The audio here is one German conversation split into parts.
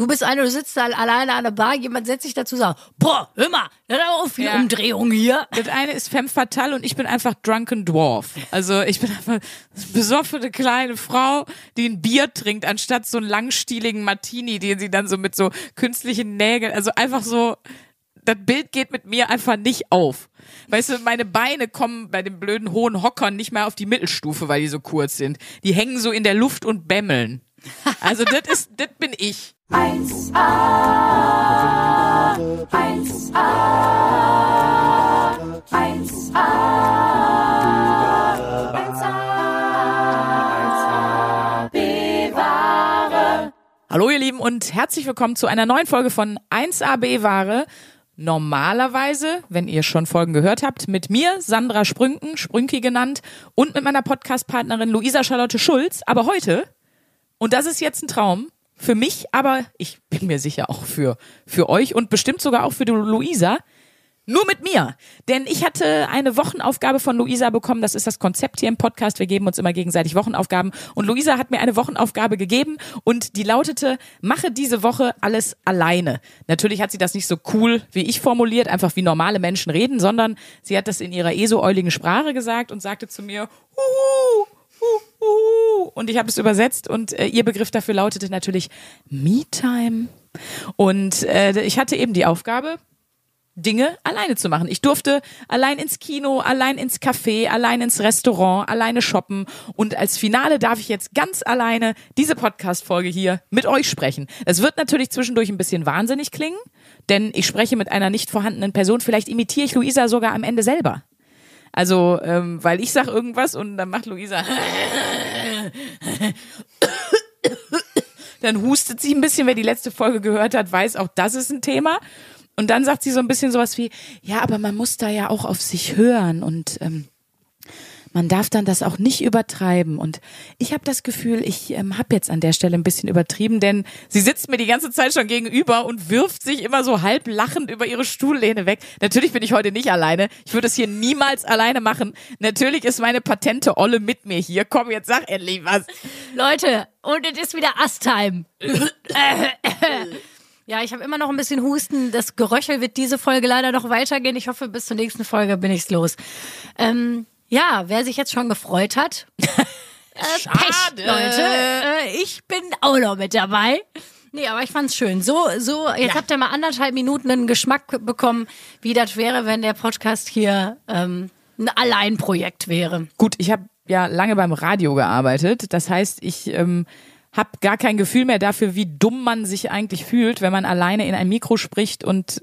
Du bist eine, du sitzt da alleine an der Bar, jemand setzt sich dazu und sagt, boah, hör mal, da hat auch viel Ja. Umdrehung hier. Das eine ist Femme Fatale und ich bin einfach Drunken Dwarf. Also ich bin einfach besoffene kleine Frau, die ein Bier trinkt, anstatt so einen langstieligen Martini, den sie dann so mit so künstlichen Nägeln, also einfach so, das Bild geht mit mir einfach nicht auf. Weißt du, meine Beine kommen bei den blöden hohen Hockern nicht mehr auf die Mittelstufe, weil die so kurz sind. Die hängen so in der Luft und bämmeln. Also das ist, das bin ich. 1A, 1A, 1A, 1A, bewahre. Hallo ihr Lieben und herzlich willkommen zu einer neuen Folge von 1AB Ware. Normalerweise, wenn ihr schon Folgen gehört habt, mit mir, Sandra Sprünken, Sprünki genannt, und mit meiner Podcast-Partnerin Luisa Charlotte Schulz. Aber heute, und das ist jetzt ein Traum, für mich, aber ich bin mir sicher auch für, für euch und bestimmt sogar auch für Luisa, nur mit mir. Denn ich hatte eine Wochenaufgabe von Luisa bekommen. Das ist das Konzept hier im Podcast. Wir geben uns immer gegenseitig Wochenaufgaben. Und Luisa hat mir eine Wochenaufgabe gegeben und die lautete, mache diese Woche alles alleine. Natürlich hat sie das nicht so cool wie ich formuliert, einfach wie normale Menschen reden, sondern sie hat das in ihrer ESO-euligen Sprache gesagt und sagte zu mir, Huhu, Huhu. Und ich habe es übersetzt und äh, ihr Begriff dafür lautete natürlich Me-Time. Und äh, ich hatte eben die Aufgabe, Dinge alleine zu machen. Ich durfte allein ins Kino, allein ins Café, allein ins Restaurant, alleine shoppen und als Finale darf ich jetzt ganz alleine diese Podcast-Folge hier mit euch sprechen. Es wird natürlich zwischendurch ein bisschen wahnsinnig klingen, denn ich spreche mit einer nicht vorhandenen Person. Vielleicht imitiere ich Luisa sogar am Ende selber. Also, ähm, weil ich sag irgendwas und dann macht Luisa dann hustet sie ein bisschen, wer die letzte Folge gehört hat, weiß auch, das ist ein Thema. Und dann sagt sie so ein bisschen sowas wie, ja, aber man muss da ja auch auf sich hören und ähm, man darf dann das auch nicht übertreiben. Und ich habe das Gefühl, ich ähm, habe jetzt an der Stelle ein bisschen übertrieben, denn sie sitzt mir die ganze Zeit schon gegenüber und wirft sich immer so halb lachend über ihre Stuhllehne weg. Natürlich bin ich heute nicht alleine. Ich würde es hier niemals alleine machen. Natürlich ist meine patente Olle mit mir hier. Komm, jetzt sag endlich was. Leute, und es ist wieder Ast-Time. Ja, ich habe immer noch ein bisschen Husten. Das Geröchel wird diese Folge leider noch weitergehen. Ich hoffe, bis zur nächsten Folge bin ich's los. Ähm, ja, wer sich jetzt schon gefreut hat, äh, Pech, Schade. Leute. Äh, ich bin auch noch mit dabei. Nee, aber ich fand's schön. So, so, jetzt Ja. habt ihr mal anderthalb Minuten einen Geschmack bekommen, wie das wäre, wenn der Podcast hier ähm, ein Alleinprojekt wäre. Gut, ich habe ja lange beim Radio gearbeitet. Das heißt, ich ähm, habe gar kein Gefühl mehr dafür, wie dumm man sich eigentlich fühlt, wenn man alleine in ein Mikro spricht und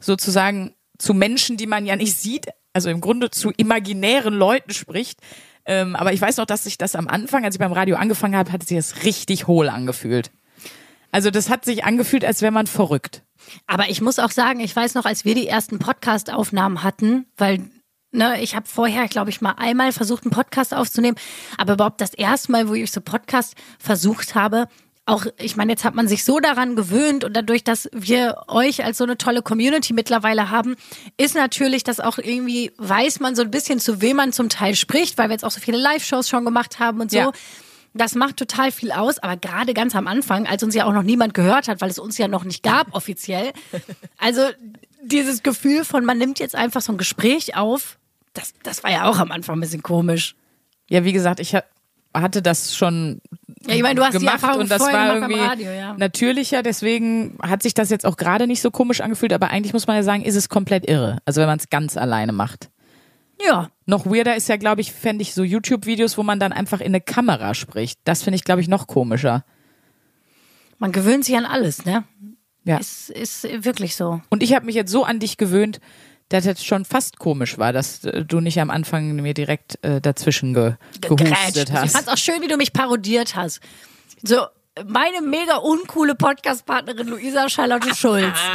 sozusagen zu Menschen, die man ja nicht sieht, also im Grunde zu imaginären Leuten spricht. Ähm, aber ich weiß noch, dass sich das am Anfang, als ich beim Radio angefangen habe, hat sich das richtig hohl angefühlt. Also das hat sich angefühlt, als wäre man verrückt. Aber ich muss auch sagen, ich weiß noch, als wir die ersten Podcast-Aufnahmen hatten, weil ne, ich habe vorher, glaube ich, mal einmal versucht, einen Podcast aufzunehmen, aber überhaupt das erste Mal, wo ich so Podcast versucht habe, auch, ich meine, jetzt hat man sich so daran gewöhnt und dadurch, dass wir euch als so eine tolle Community mittlerweile haben, ist natürlich, dass auch irgendwie weiß man so ein bisschen, zu wem man zum Teil spricht, weil wir jetzt auch so viele Live-Shows schon gemacht haben und so. Ja. Das macht total viel aus, aber gerade ganz am Anfang, als uns ja auch noch niemand gehört hat, weil es uns ja noch nicht gab offiziell. Also dieses Gefühl von, man nimmt jetzt einfach so ein Gespräch auf, das, das war ja auch am Anfang ein bisschen komisch. Ja, wie gesagt, ich ha- hatte das schon Ja, ich meine, du hast die gemacht Erfahrung und das war irgendwie Radio, ja. natürlicher, deswegen hat sich das jetzt auch gerade nicht so komisch angefühlt, aber eigentlich muss man ja sagen, ist es komplett irre. Also wenn man es ganz alleine macht. Ja, Noch weirder ist ja, glaube ich, fände ich so YouTube-Videos, wo man dann einfach in eine Kamera spricht. Das finde ich, glaube ich, noch komischer. man gewöhnt sich an alles, ne? Ja. Ist, ist wirklich so. Und ich habe mich jetzt so an dich gewöhnt, dass es schon fast komisch war, dass äh, du nicht am Anfang mir direkt äh, dazwischen ge gehustet Ich hast. fand's auch schön, wie du mich parodiert hast. So, meine mega uncoole Podcast-Partnerin Luisa Charlotte Schulz.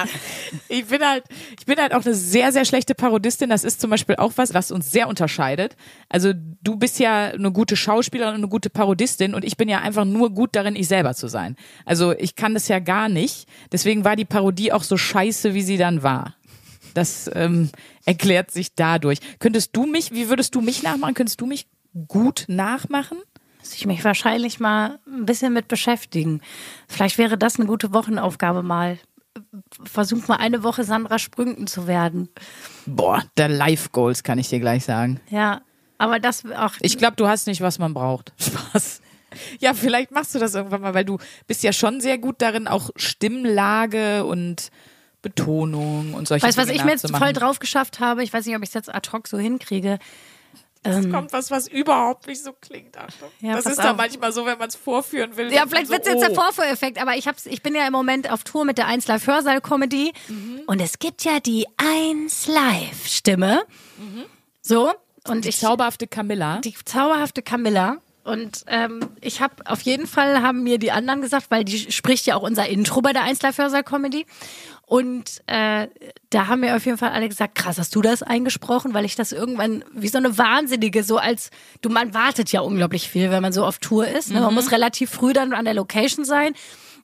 Ich bin halt, ich bin halt auch eine sehr, sehr schlechte Parodistin. Das ist zum Beispiel auch was, was uns sehr unterscheidet. Also du bist ja eine gute Schauspielerin und eine gute Parodistin und ich bin ja einfach nur gut darin, ich selber zu sein. Also ich kann das ja gar nicht. Deswegen war die Parodie auch so scheiße, wie sie dann war. Das ähm, erklärt sich dadurch. Könntest du mich, wie würdest du mich nachmachen? Könntest du mich gut nachmachen? Muss ich mich wahrscheinlich mal ein bisschen mit beschäftigen. Vielleicht wäre das eine gute Wochenaufgabe mal. Versuch mal eine Woche Sandra Sprünken zu werden. Boah, der Life Goals kann ich dir gleich sagen. Ja, aber das auch. Ich glaube, du hast nicht, was man braucht. Spaß. Ja, vielleicht machst du das irgendwann mal, weil du bist ja schon sehr gut darin, auch Stimmlage und Betonung und solche weißt du, was Dinge ich mir jetzt voll drauf geschafft habe? Ich weiß nicht, ob ich es jetzt ad hoc so hinkriege. Es kommt was, was überhaupt nicht so klingt. Achtung. Ja, das ist da auf. manchmal so, wenn man es vorführen will. Ja, vielleicht so, wird es jetzt oh. der Vorführeffekt, aber ich, hab's, ich bin ja im Moment auf Tour mit der 1 Live Hörsaal Comedy und es gibt ja die 1 Live Stimme. So, und Die ich zauberhafte Camilla. die zauberhafte Camilla. Und ähm, ich habe auf jeden Fall haben mir die anderen gesagt, weil die spricht ja auch unser Intro bei der 1 Live Hörsaal Comedy. Und äh, da haben mir auf jeden Fall alle gesagt, krass, hast du das eingesprochen? Weil ich das irgendwann wie so eine Wahnsinnige, so als, du, man wartet ja unglaublich viel, wenn man so auf Tour ist. Ne? Man muss relativ früh dann an der Location sein.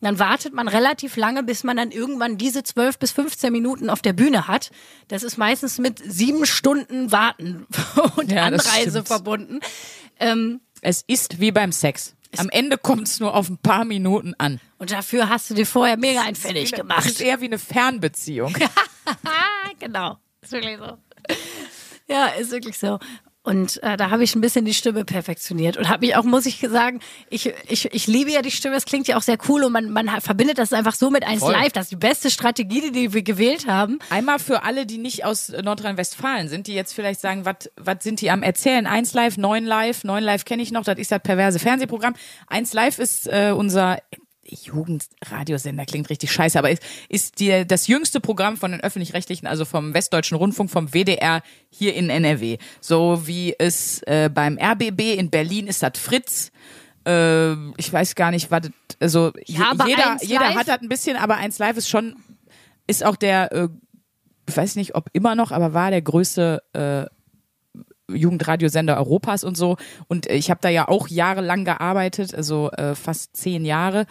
Dann wartet man relativ lange, bis man dann irgendwann diese 12 bis 15 Minuten auf der Bühne hat. Das ist meistens mit sieben Stunden Warten und Ja, Anreise verbunden. Ähm, Es ist wie beim Sex. Am Ende kommt es nur auf ein paar Minuten an. und dafür hast du dir vorher mega ein Pfennig Es ist gemacht. eher wie eine Fernbeziehung. Genau. Ist wirklich so. Ja, ist wirklich so. Und äh, da habe ich ein bisschen die Stimme perfektioniert und habe mich auch, muss ich sagen, ich, ich, ich liebe ja die Stimme, es klingt ja auch sehr cool und man, man verbindet das einfach so mit 1 Voll. Live. Das ist die beste Strategie, die wir gewählt haben. Einmal für alle, die nicht aus Nordrhein-Westfalen sind, die jetzt vielleicht sagen, was was sind die am Erzählen? 1 Live, 9 Live, 9 Live kenne ich noch, das ist das perverse Fernsehprogramm. 1 Live ist äh, unser Jugendradiosender, klingt richtig scheiße, aber ist, ist die, das jüngste Programm von den Öffentlich-Rechtlichen, also vom Westdeutschen Rundfunk, vom WDR hier in NRW. So wie es äh, beim RBB in Berlin ist das Fritz. Äh, ich weiß gar nicht, was, das- also aber jeder, 1 jeder hat das ein bisschen, aber 1 Live ist schon ist auch der, äh, ich weiß nicht, ob immer noch, aber war der größte äh, Jugendradiosender Europas und so. Und äh, ich habe da ja auch jahrelang gearbeitet, also äh, fast zehn Jahre.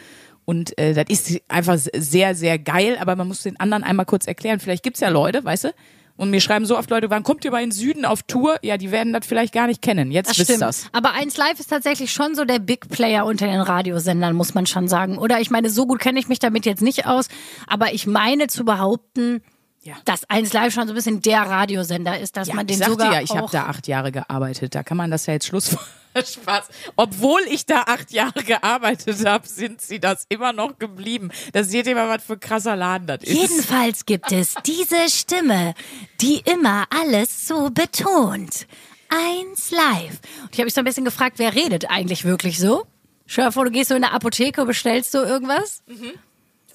Und äh, das ist einfach sehr, sehr geil, aber man muss den anderen einmal kurz erklären. Vielleicht gibt's ja Leute, weißt du? Und mir schreiben so oft Leute, wann kommt ihr mal in den Süden auf Tour? Ja, die werden das vielleicht gar nicht kennen. Jetzt Das wisst stimmt. das. Aber 1 Live ist tatsächlich schon so der Big Player unter den Radiosendern, muss man schon sagen. Oder ich meine, so gut kenne ich mich damit jetzt nicht aus, aber ich meine zu behaupten, Ja. dass 1 Live schon so ein bisschen der Radiosender ist, dass Ja, man den ich sagte sogar ja, ich habe da acht Jahre gearbeitet. Da kann man das ja jetzt Schluss. Spaß. Obwohl ich da acht Jahre gearbeitet habe, sind sie das immer noch geblieben. Das seht ihr mal, was für ein krasser Laden das ist. Jedenfalls gibt es diese Stimme, die immer alles so betont. Eins live. Und ich habe mich so ein bisschen gefragt, wer redet eigentlich wirklich so? Stell dir vor, du gehst so in eine Apotheke und bestellst so irgendwas.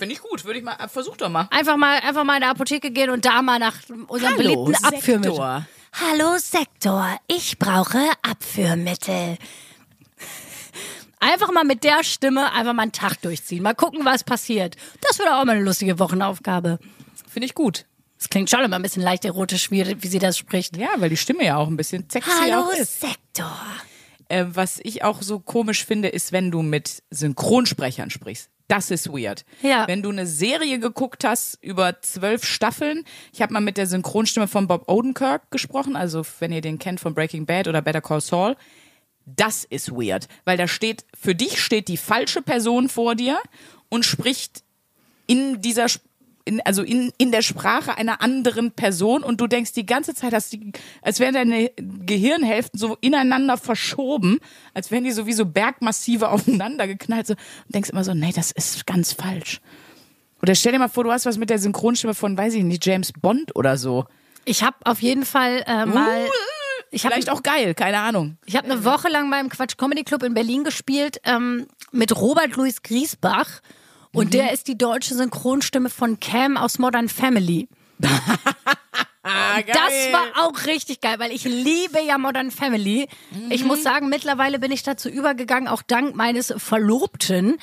Finde ich gut. Würde ich mal, versuch doch mal. Einfach mal, einfach mal in eine Apotheke gehen und da mal nach unserem beliebten Abführmittel. Sektor. Hallo Sektor, ich brauche Abführmittel. Einfach mal mit der Stimme einfach mal einen Tag durchziehen. Mal gucken, was passiert. Das wird auch mal eine lustige Wochenaufgabe. Finde ich gut. Es klingt schon immer ein bisschen leicht erotisch, wie, wie sie das spricht. Ja, weil die Stimme ja auch ein bisschen sexy Hallo auch ist. Sektor. Äh, was ich auch so komisch finde, ist, wenn du mit Synchronsprechern sprichst. Das ist weird. Ja. Wenn du eine Serie geguckt hast über zwölf Staffeln, ich habe mal mit der Synchronstimme von Bob Odenkirk gesprochen, also wenn ihr den kennt von Breaking Bad oder Better Call Saul, das ist weird, weil da steht, für dich steht die falsche Person vor dir und spricht in dieser, in, also in, in der Sprache einer anderen Person und du denkst die ganze Zeit, dass die, als wären deine Gehirnhälften so ineinander verschoben, als wären die so wie so Bergmassive aufeinander geknallt so, und denkst immer so, nee, das ist ganz falsch. Oder stell dir mal vor, du hast was mit der Synchronstimme von, weiß ich nicht, James Bond oder so. Ich habe auf jeden Fall äh, mal. Ich habe Vielleicht auch geil, keine Ahnung. ich hab eine Woche lang beim Quatsch Comedy Club in Berlin gespielt ähm, mit Robert Louis Griesbach. Und der ist die deutsche Synchronstimme von Cam aus Modern Family. Ah. Das war auch richtig geil, weil ich liebe ja Modern Family. Ich muss sagen, mittlerweile bin ich dazu übergegangen, auch dank meines Verlobten,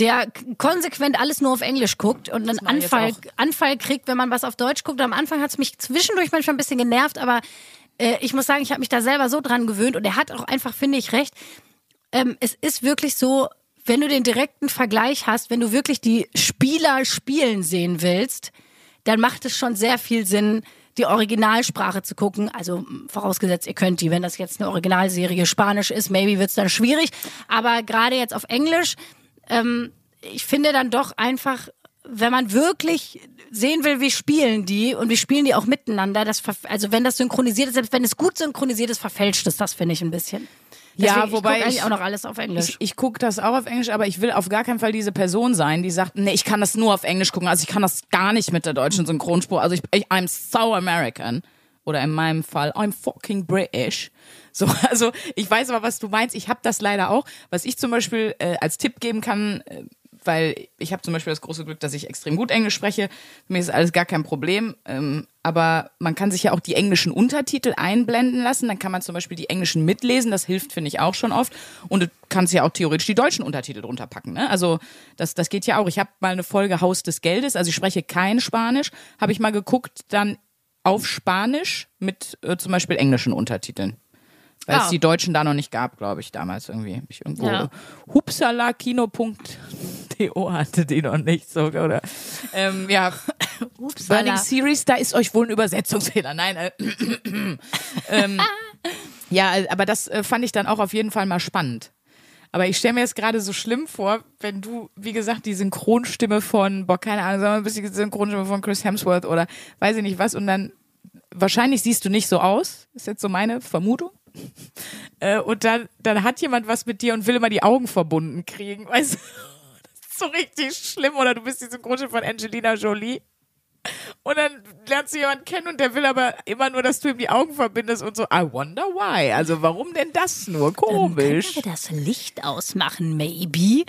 der konsequent alles nur auf Englisch guckt und einen Anfall. Anfall kriegt, wenn man was auf Deutsch guckt. Am Anfang hat es mich zwischendurch manchmal ein bisschen genervt, aber äh, ich muss sagen, ich habe mich da selber so dran gewöhnt und er hat auch einfach, finde ich, recht. Ähm, es ist wirklich so, wenn du den direkten Vergleich hast, wenn du wirklich die Spieler spielen sehen willst, dann macht es schon sehr viel Sinn, die Originalsprache zu gucken. Also vorausgesetzt, ihr könnt die, wenn das jetzt eine Originalserie Spanisch ist, maybe wird's dann schwierig. Aber gerade jetzt auf Englisch, ähm, ich finde dann doch einfach, wenn man wirklich sehen will, wie spielen die und wie spielen die auch miteinander, das also wenn das synchronisiert ist, selbst wenn es gut synchronisiert ist, verfälscht es das, finde ich ein bisschen. Ja, Deswegen, wobei ich guck ich- auch noch alles auf Englisch. Ich, ich gucke das auch auf Englisch, aber ich will auf gar keinen Fall diese Person sein, die sagt, nee, ich kann das nur auf Englisch gucken. Also ich kann das gar nicht mit der deutschen Synchronspur. Also ich, ich I'm so American. Oder in meinem Fall, I'm fucking British. So, also ich weiß aber, was du meinst. Ich habe das leider auch. Was ich zum Beispiel äh, als Tipp geben kann, äh, weil ich habe zum Beispiel das große Glück, dass ich extrem gut Englisch spreche. Für mich ist alles gar kein Problem. Ähm, aber man kann sich ja auch die englischen Untertitel einblenden lassen. Dann kann man zum Beispiel die englischen mitlesen. Das hilft, finde ich, auch schon oft. Und du kannst ja auch theoretisch die deutschen Untertitel drunter packen. Ne? Also das, das geht ja auch. Ich habe mal eine Folge Haus des Geldes. Also ich spreche kein Spanisch. Habe ich mal geguckt, dann auf Spanisch mit äh, zum Beispiel englischen Untertiteln. Weil Ah. es die Deutschen da noch nicht gab, glaube ich, damals irgendwie. Ich irgendwo Ja. hupsalakino.do hatte die noch nicht so, oder? Ähm, ja, Upsala. Burning Series, da ist euch wohl ein Übersetzungsfehler. Nein, äh, ähm, ja, aber das äh, fand ich dann auch auf jeden Fall mal spannend. Aber ich stelle mir jetzt gerade so schlimm vor, wenn du, wie gesagt, die Synchronstimme von, boah, keine Ahnung, sagen wir ein bisschen die Synchronstimme von Chris Hemsworth oder weiß ich nicht was und dann, wahrscheinlich siehst du nicht so aus, ist jetzt so meine Vermutung. Äh, und dann, dann hat jemand was mit dir und will immer die Augen verbunden kriegen, weißt du? So richtig schlimm. Oder du bist die Synchronstimme von Angelina Jolie. Und dann lernst du jemanden kennen und der will aber immer nur, dass du ihm die Augen verbindest und so, I wonder why. Also warum denn das nur? Komisch. Können wir das Licht ausmachen, maybe?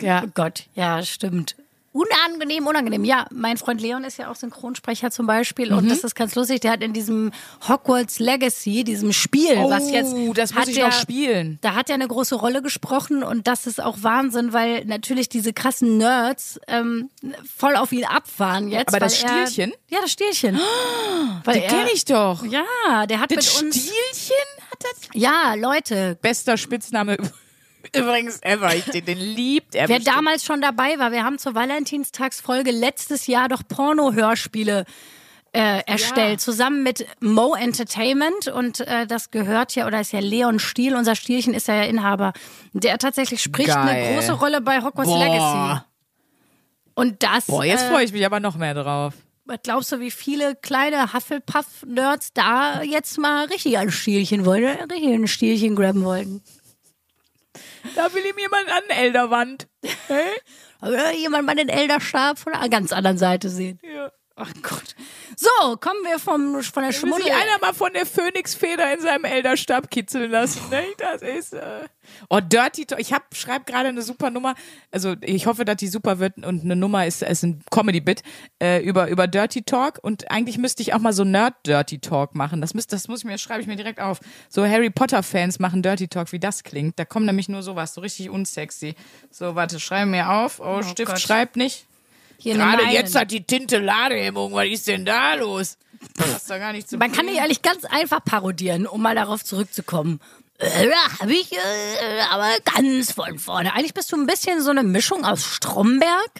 Ja. Oh Gott, ja, stimmt. Unangenehm, unangenehm. Ja, mein Freund Leon ist ja auch Synchronsprecher zum Beispiel Mhm. und das ist ganz lustig. Der hat in diesem Hogwarts Legacy, diesem Spiel, was jetzt. Oh, das muss hat ich der, noch spielen. Da hat er eine große Rolle gesprochen und das ist auch Wahnsinn, weil natürlich diese krassen Nerds ähm, voll auf ihn abfahren jetzt. Aber das weil er- Stielchen? Ja, das Stielchen. weil Den kenne ich doch. Ja, der hat Das mit uns. Stielchen hat das? Ja, Leute, Bester Spitzname übrigens ever. Ich, den, den liebt er. Wer bestimmt. damals schon dabei war, wir haben zur Valentinstagsfolge letztes Jahr doch Porno-Hörspiele äh, erstellt, zusammen mit Mo Entertainment und äh, das gehört ja, oder ist ja Leon Stiel, unser Stielchen ist ja, ja Inhaber. Der tatsächlich spricht eine Geil. große Rolle bei Hogwarts Boah. Legacy. Und das, Boah, jetzt äh, freue ich mich aber noch mehr drauf. was glaubst du, wie viele kleine Hufflepuff-Nerds da jetzt mal richtig ein Stielchen wollen, richtig ein Stielchen graben wollten? Da will ihm jemand an den Elderwand. Hey? Jemand mal den Elderstab von einer ganz anderen Seite sehen. Ja. Ach Gott. So, kommen wir vom, von der Schmuddel. sich einer mal von der Phönixfeder in seinem Elderstab kitzeln lassen, ne? Das ist, äh Oh, Dirty Talk. Ich hab, schreib gerade eine super Nummer. Also, ich hoffe, dass die super wird und eine Nummer ist, ist ein Comedy-Bit, äh, über, über Dirty Talk. Und eigentlich müsste ich auch mal so Nerd-Dirty Talk machen. Das müsste, das muss ich mir, schreibe ich mir direkt auf. So Harry Potter-Fans machen Dirty Talk, wie das klingt. Da kommt nämlich nur sowas, so richtig unsexy. So, warte, schreibe mir auf. Oh, Stift Gott. schreibt nicht. Hier Gerade jetzt hat die Tinte Ladehemmung. Was ist denn da los? Das doch gar nicht zu Man kann die eigentlich ganz einfach parodieren, um mal darauf zurückzukommen. Äh, Da habe ich äh, aber ganz von vorne. Eigentlich bist du ein bisschen so eine Mischung aus Stromberg,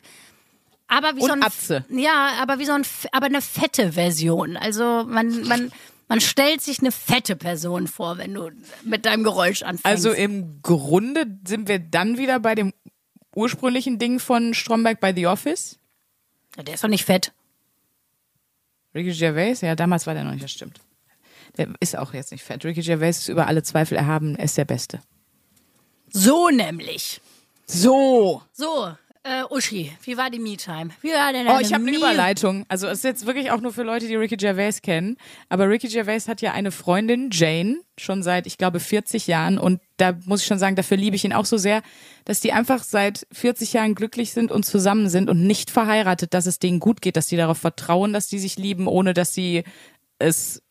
aber wie Und so ein Atze. ja, aber wie so ein aber eine fette Version. Also man man man stellt sich eine fette Person vor, wenn du mit deinem Geräusch anfängst. Also im Grunde sind wir dann wieder bei dem ursprünglichen Ding von Stromberg bei The Office. Der ist doch nicht fett. Ricky Gervais, ja, damals war der noch nicht, das stimmt. Der ist auch jetzt nicht fett. Ricky Gervais ist über alle Zweifel erhaben, er ist der Beste. So nämlich. So. So, äh, Uschi, wie war die Me-Time? Wie war denn Oh, ich habe eine Überleitung. Also es ist jetzt wirklich auch nur für Leute, die Ricky Gervais kennen. Aber Ricky Gervais hat ja eine Freundin, Jane, schon seit, ich glaube, 40 Jahren. Und da muss ich schon sagen, dafür liebe ich ihn auch so sehr, dass die einfach seit 40 Jahren glücklich sind und zusammen sind und nicht verheiratet, dass es denen gut geht, dass die darauf vertrauen, dass die sich lieben, ohne dass sie es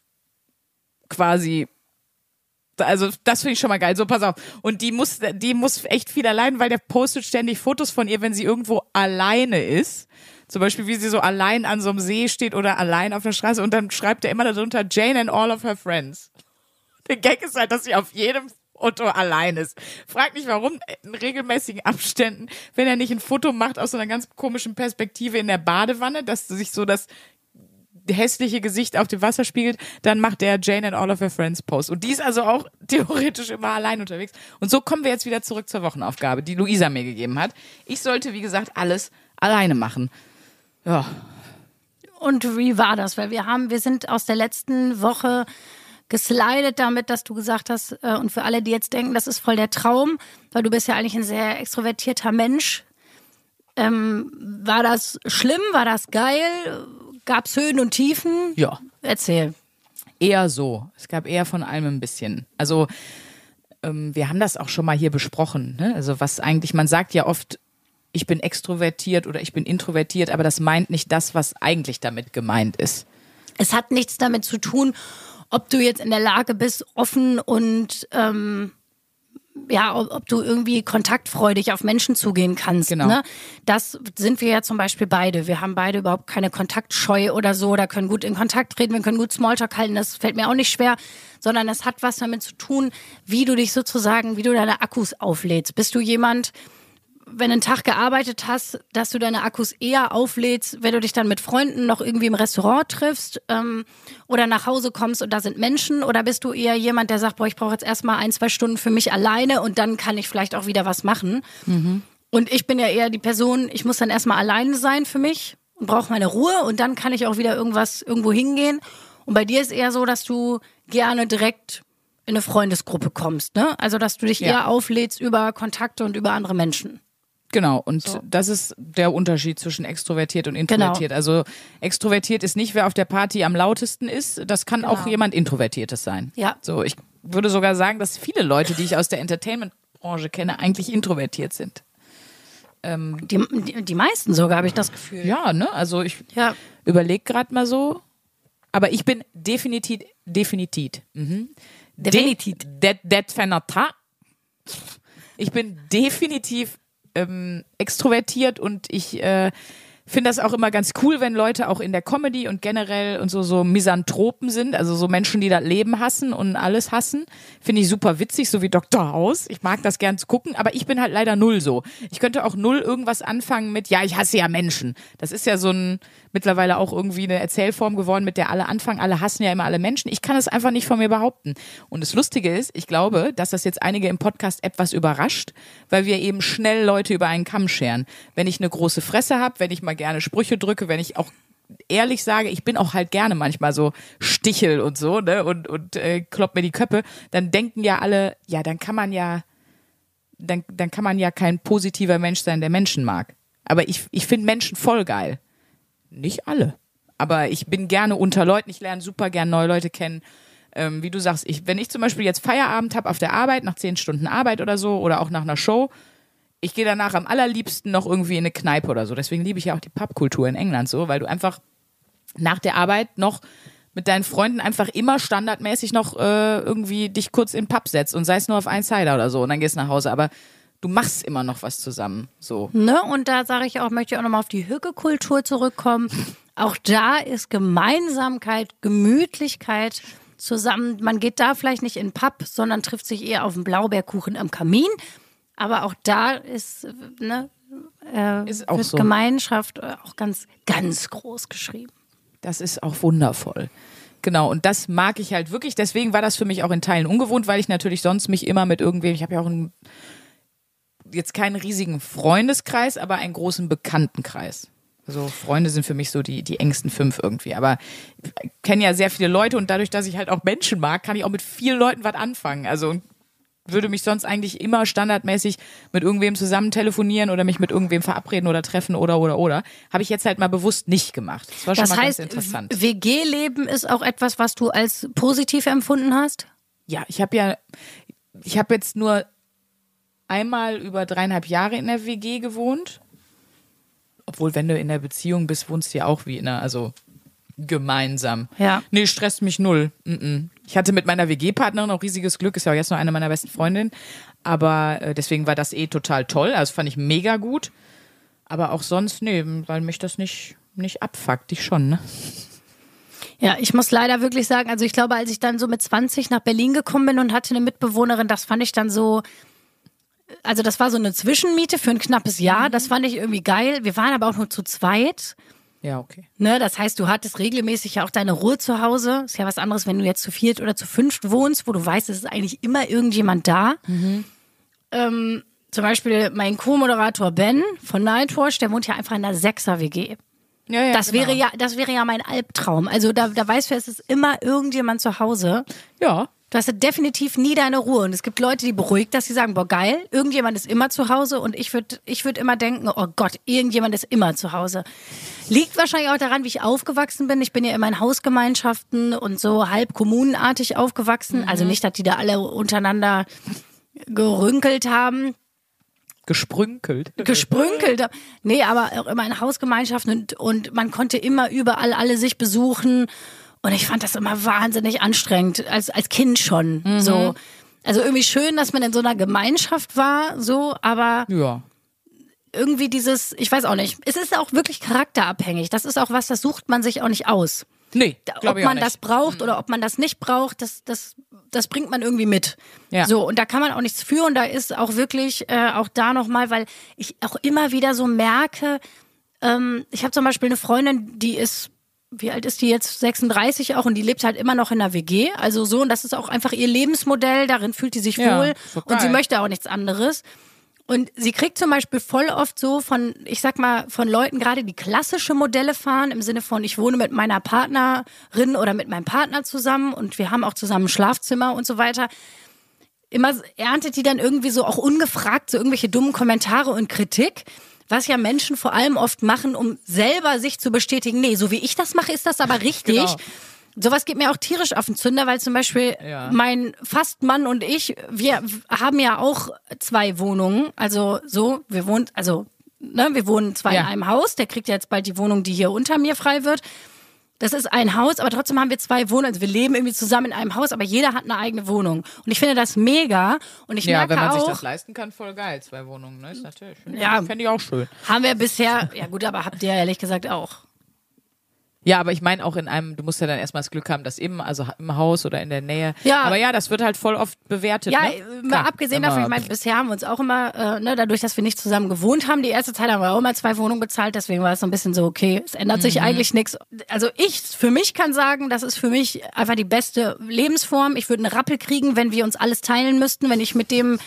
quasi also das finde ich schon mal geil. So, pass auf. Und die muss, die muss echt viel allein, weil der postet ständig Fotos von ihr, wenn sie irgendwo alleine ist. Zum Beispiel, wie sie so allein an so einem See steht oder allein auf der Straße und dann schreibt er immer darunter Jane and all of her friends. Der Gag ist halt, dass sie auf jedem Foto allein ist. Frag nicht warum, in regelmäßigen Abständen, wenn er nicht ein Foto macht aus so einer ganz komischen Perspektive in der Badewanne, dass sich so das hässliche Gesicht auf dem Wasser spiegelt, dann macht der Jane and all of her friends Post. Und die ist also auch theoretisch immer allein unterwegs. Und so kommen wir jetzt wieder zurück zur Wochenaufgabe, die Luisa mir gegeben hat. Ich sollte, wie gesagt, alles alleine machen. Ja, Und wie war das? Weil wir haben, wir sind aus der letzten Woche geslidet damit, dass du gesagt hast, äh, und für alle, die jetzt denken, das ist voll der Traum, weil du bist ja eigentlich ein sehr extrovertierter Mensch. Ähm, war das schlimm? War das geil? Gab es Höhen und Tiefen? ja. Erzähl. Eher so. Es gab eher von allem ein bisschen. Also ähm, wir haben das auch schon mal hier besprochen. Ne? Also was eigentlich, man sagt ja oft, ich bin extrovertiert oder ich bin introvertiert, aber das meint nicht das, was eigentlich damit gemeint ist. Es hat nichts damit zu tun, ob du jetzt in der Lage bist, offen und ähm, ja, ob, du irgendwie kontaktfreudig auf Menschen zugehen kannst. Genau. Ne? Das sind wir ja zum Beispiel beide. Wir haben beide überhaupt keine Kontaktscheu oder so, oder können gut in Kontakt treten, wir können gut Smalltalk halten, das fällt mir auch nicht schwer, sondern es hat was damit zu tun, wie du dich sozusagen, wie du deine Akkus auflädst. Bist du jemand, wenn du einen Tag gearbeitet hast, dass du deine Akkus eher auflädst, wenn du dich dann mit Freunden noch irgendwie im Restaurant triffst ähm, oder nach Hause kommst und da sind Menschen? Oder bist du eher jemand, der sagt, boah, ich brauche jetzt erstmal ein, zwei Stunden für mich alleine und dann kann ich vielleicht auch wieder was machen? Und ich bin ja eher die Person, ich muss dann erstmal alleine sein für mich und brauche meine Ruhe und dann kann ich auch wieder irgendwas irgendwo hingehen. Und bei dir ist eher so, dass du gerne direkt in eine Freundesgruppe kommst, ne? Also dass du dich Ja. eher auflädst über Kontakte und über andere Menschen. Genau, und das ist der Unterschied zwischen extrovertiert und introvertiert. Also extrovertiert ist nicht, wer auf der Party am lautesten ist. Das kann auch Genau. jemand Introvertiertes sein. Ja. So, ich würde sogar sagen, dass viele Leute, die ich aus der Entertainment-Branche kenne, eigentlich introvertiert sind. Die, die, die meisten sogar, habe ich das Gefühl. Ja, ne? Also ich Ja. überleg gerade mal so. Aber ich bin definitiv, definitiv. Mhm. Definitiv. De, de, de, ich bin definitiv ähm, extrovertiert und ich äh, finde das auch immer ganz cool, wenn Leute auch in der Comedy und generell und so so Misanthropen sind, also so Menschen, die das Leben hassen und alles hassen. Finde ich super witzig, so wie Dr. House. Ich mag das gern zu gucken, aber ich bin halt leider null so. Ich könnte auch null irgendwas anfangen mit, ja, ich hasse ja Menschen. Das ist ja so ein mittlerweile auch irgendwie eine Erzählform geworden, mit der alle anfangen. Alle hassen ja immer alle Menschen. Ich kann es einfach nicht von mir behaupten. Und das Lustige ist, ich glaube, dass das jetzt einige im Podcast etwas überrascht, weil wir eben schnell Leute über einen Kamm scheren. Wenn ich eine große Fresse habe, wenn ich mal gerne Sprüche drücke, wenn ich auch ehrlich sage, ich bin auch halt gerne manchmal so Stichel und so, ne, und, und äh, klopp mir die Köppe, dann denken ja alle, ja, dann kann man ja, dann, dann kann man ja kein positiver Mensch sein, der Menschen mag. Aber ich, ich finde Menschen voll geil. Nicht alle. Aber ich bin gerne unter Leuten, ich lerne super gern neue Leute kennen. Ähm, wie du sagst, ich, wenn ich zum Beispiel jetzt Feierabend habe auf der Arbeit, nach zehn Stunden Arbeit oder so, oder auch nach einer Show, ich gehe danach am allerliebsten noch irgendwie in eine Kneipe oder so. Deswegen liebe ich ja auch die Pubkultur in England so, weil du einfach nach der Arbeit noch mit deinen Freunden einfach immer standardmäßig noch äh, irgendwie dich kurz in den Pub setzt und sei es nur auf ein Cider oder so und dann gehst du nach Hause. Aber du machst immer noch was zusammen. So. Ne? Und da sage ich auch, möchte ich auch nochmal auf die Hücke-Kultur zurückkommen. Auch da ist Gemeinsamkeit, Gemütlichkeit zusammen. Man geht da vielleicht nicht in den Pub, sondern trifft sich eher auf den Blaubeerkuchen am Kamin. Aber auch da ist, ne, äh, Ist auch so. Gemeinschaft äh, auch ganz, ganz groß geschrieben. Das ist auch wundervoll. Genau, und das mag ich halt wirklich. Deswegen war das für mich auch in Teilen ungewohnt, weil ich natürlich sonst mich immer mit irgendwem, ich habe ja auch einen, jetzt keinen riesigen Freundeskreis, aber einen großen Bekanntenkreis. Also Freunde sind für mich so die, die engsten fünf irgendwie. Aber ich kenne ja sehr viele Leute und dadurch, dass ich halt auch Menschen mag, kann ich auch mit vielen Leuten was anfangen. Also und würde mich sonst eigentlich immer standardmäßig mit irgendwem zusammen telefonieren oder mich mit irgendwem verabreden oder treffen oder oder oder. Habe ich jetzt halt mal bewusst nicht gemacht. Das war schon Das mal heißt, ganz interessant. WG-Leben ist auch etwas, was du als positiv empfunden hast? Ja, ich habe ja, ich habe jetzt nur einmal über dreieinhalb Jahre in der WG gewohnt. Obwohl, wenn du in der Beziehung bist, wohnst du ja auch wie in einer, also gemeinsam. Ja. Nee, stresst mich null. Ich hatte mit meiner WG-Partnerin auch riesiges Glück, ist ja auch jetzt noch eine meiner besten Freundinnen. Aber äh, deswegen war das eh total toll. Also fand ich mega gut. Aber auch sonst, nee, weil mich das nicht, nicht abfuckt. Ich schon, ne? Ja, ich muss leider wirklich sagen, also ich glaube, als ich dann so mit 20 nach Berlin gekommen bin und hatte eine Mitbewohnerin, das fand ich dann so, also das war so eine Zwischenmiete für ein knappes Jahr, das fand ich irgendwie geil. Wir waren aber auch nur zu zweit. Ja, okay. Ne, das heißt, du hattest regelmäßig ja auch deine Ruhe zu Hause. Ist ja was anderes, wenn du jetzt zu viert oder zu fünft wohnst, wo du weißt, es ist eigentlich immer irgendjemand da. Ähm, zum Beispiel mein Co-Moderator Ben von Nightwatch, der wohnt ja einfach in einer Sechser-WG. Ja, ja, Das genau. wäre ja, das wäre ja mein Albtraum. Also da, da weißt du, es ist immer irgendjemand zu Hause. Ja. Du hast definitiv nie deine Ruhe. Und es gibt Leute, die beruhigt, dass sie sagen, boah, geil, irgendjemand ist immer zu Hause. Und ich würde ich würd immer denken, oh Gott, irgendjemand ist immer zu Hause. Liegt wahrscheinlich auch daran, wie ich aufgewachsen bin. Ich bin ja immer in Hausgemeinschaften und so halb kommunenartig aufgewachsen. Also nicht, dass die da alle untereinander gerünkelt haben Gesprünkelt. gesprünkelt. Nee, aber auch immer in Hausgemeinschaften und, und man konnte immer überall alle sich besuchen. Und ich fand das immer wahnsinnig anstrengend, als, als Kind schon. So. Also irgendwie schön, dass man in so einer Gemeinschaft war, so, aber Ja. irgendwie dieses, ich weiß auch nicht, es ist auch wirklich charakterabhängig. Das ist auch was, das sucht man sich auch nicht aus. Nee, Ob glaube ich auch man. Mhm. das braucht oder ob man das nicht braucht, das, das, das bringt man irgendwie mit. Ja. So, und da kann man auch nichts für und da ist auch wirklich äh, auch da nochmal, weil ich auch immer wieder so merke, ähm, ich habe zum Beispiel eine Freundin, die ist, wie alt ist die jetzt? 36 auch und die lebt halt immer noch in einer WG. Also so, und das ist auch einfach ihr Lebensmodell, darin fühlt die sich Ja, wohl und sie möchte auch nichts anderes. Und sie kriegt zum Beispiel voll oft so von, ich sag mal, von Leuten gerade, die klassische Modelle fahren, im Sinne von, ich wohne mit meiner Partnerin oder mit meinem Partner zusammen und wir haben auch zusammen ein Schlafzimmer und so weiter. Immer erntet die dann irgendwie so auch ungefragt so irgendwelche dummen Kommentare und Kritik. Was ja Menschen vor allem oft machen, um selber sich zu bestätigen, nee, so wie ich das mache, ist das aber richtig. Genau. Sowas geht mir auch tierisch auf den Zünder, weil zum Beispiel Ja. mein Fastmann und ich, wir haben ja auch zwei Wohnungen. Also so, wir wohnen, also ne, wir wohnen zwar Ja. in einem Haus, der kriegt ja jetzt bald die Wohnung, die hier unter mir frei wird. Das ist ein Haus, aber trotzdem haben wir zwei Wohnungen. Also wir leben irgendwie zusammen in einem Haus, aber jeder hat eine eigene Wohnung. Und ich finde das mega. Und ich Ja, merke wenn man auch, sich das leisten kann, voll geil. Zwei Wohnungen, ne? Ist natürlich. Ja. Fände ich auch schön. haben wir bisher, ja gut, aber habt ihr ehrlich gesagt auch. Ja, aber ich meine auch in einem, du musst ja dann erstmal das Glück haben, dass eben, also im Haus oder in der Nähe. Ja. Aber ja, das wird halt voll oft bewertet. Ja, ne? mal abgesehen davon, ich meine, bisher haben wir uns auch immer, äh, ne, dadurch, dass wir nicht zusammen gewohnt haben, die erste Zeit haben wir auch immer zwei Wohnungen bezahlt, deswegen war es so ein bisschen so, okay, es ändert Mhm. sich eigentlich nichts. Also ich für mich kann sagen, das ist für mich einfach die beste Lebensform. Ich würde einen Rappel kriegen, wenn wir uns alles teilen müssten, wenn ich mit dem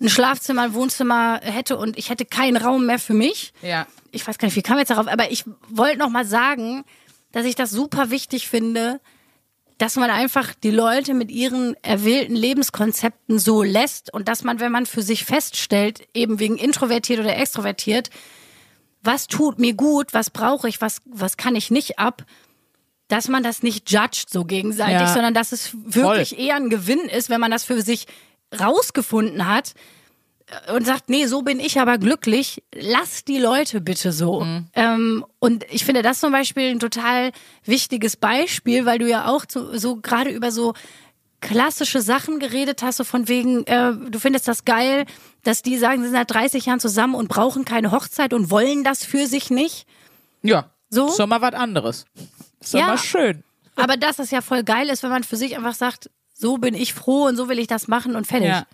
ein Schlafzimmer, ein Wohnzimmer hätte und ich hätte keinen Raum mehr für mich. Ja. Ich weiß gar nicht, wie kam jetzt darauf, aber ich wollte noch mal sagen, dass ich das super wichtig finde, dass man einfach die Leute mit ihren erwählten Lebenskonzepten so lässt und dass man, wenn man für sich feststellt, eben wegen introvertiert oder extrovertiert, was tut mir gut, was brauche ich, was, was kann ich nicht ab, dass man das nicht judgt so gegenseitig, Ja. sondern dass es wirklich eher ein Gewinn ist, wenn man das für sich rausgefunden hat und sagt, nee, so bin ich aber glücklich, lass die Leute bitte so. Ähm, und ich finde das zum Beispiel ein total wichtiges Beispiel, weil du ja auch so, so gerade über so klassische Sachen geredet hast, so von wegen, äh, du findest das geil, dass die sagen, sie sind seit 30 Jahren zusammen und brauchen keine Hochzeit und wollen das für sich nicht. Ja. So? Ist doch mal was anderes. Ist doch Ja. mal schön. Aber dass das ja voll geil ist, wenn man für sich einfach sagt, so bin ich froh und so will ich das machen und fertig. Ja.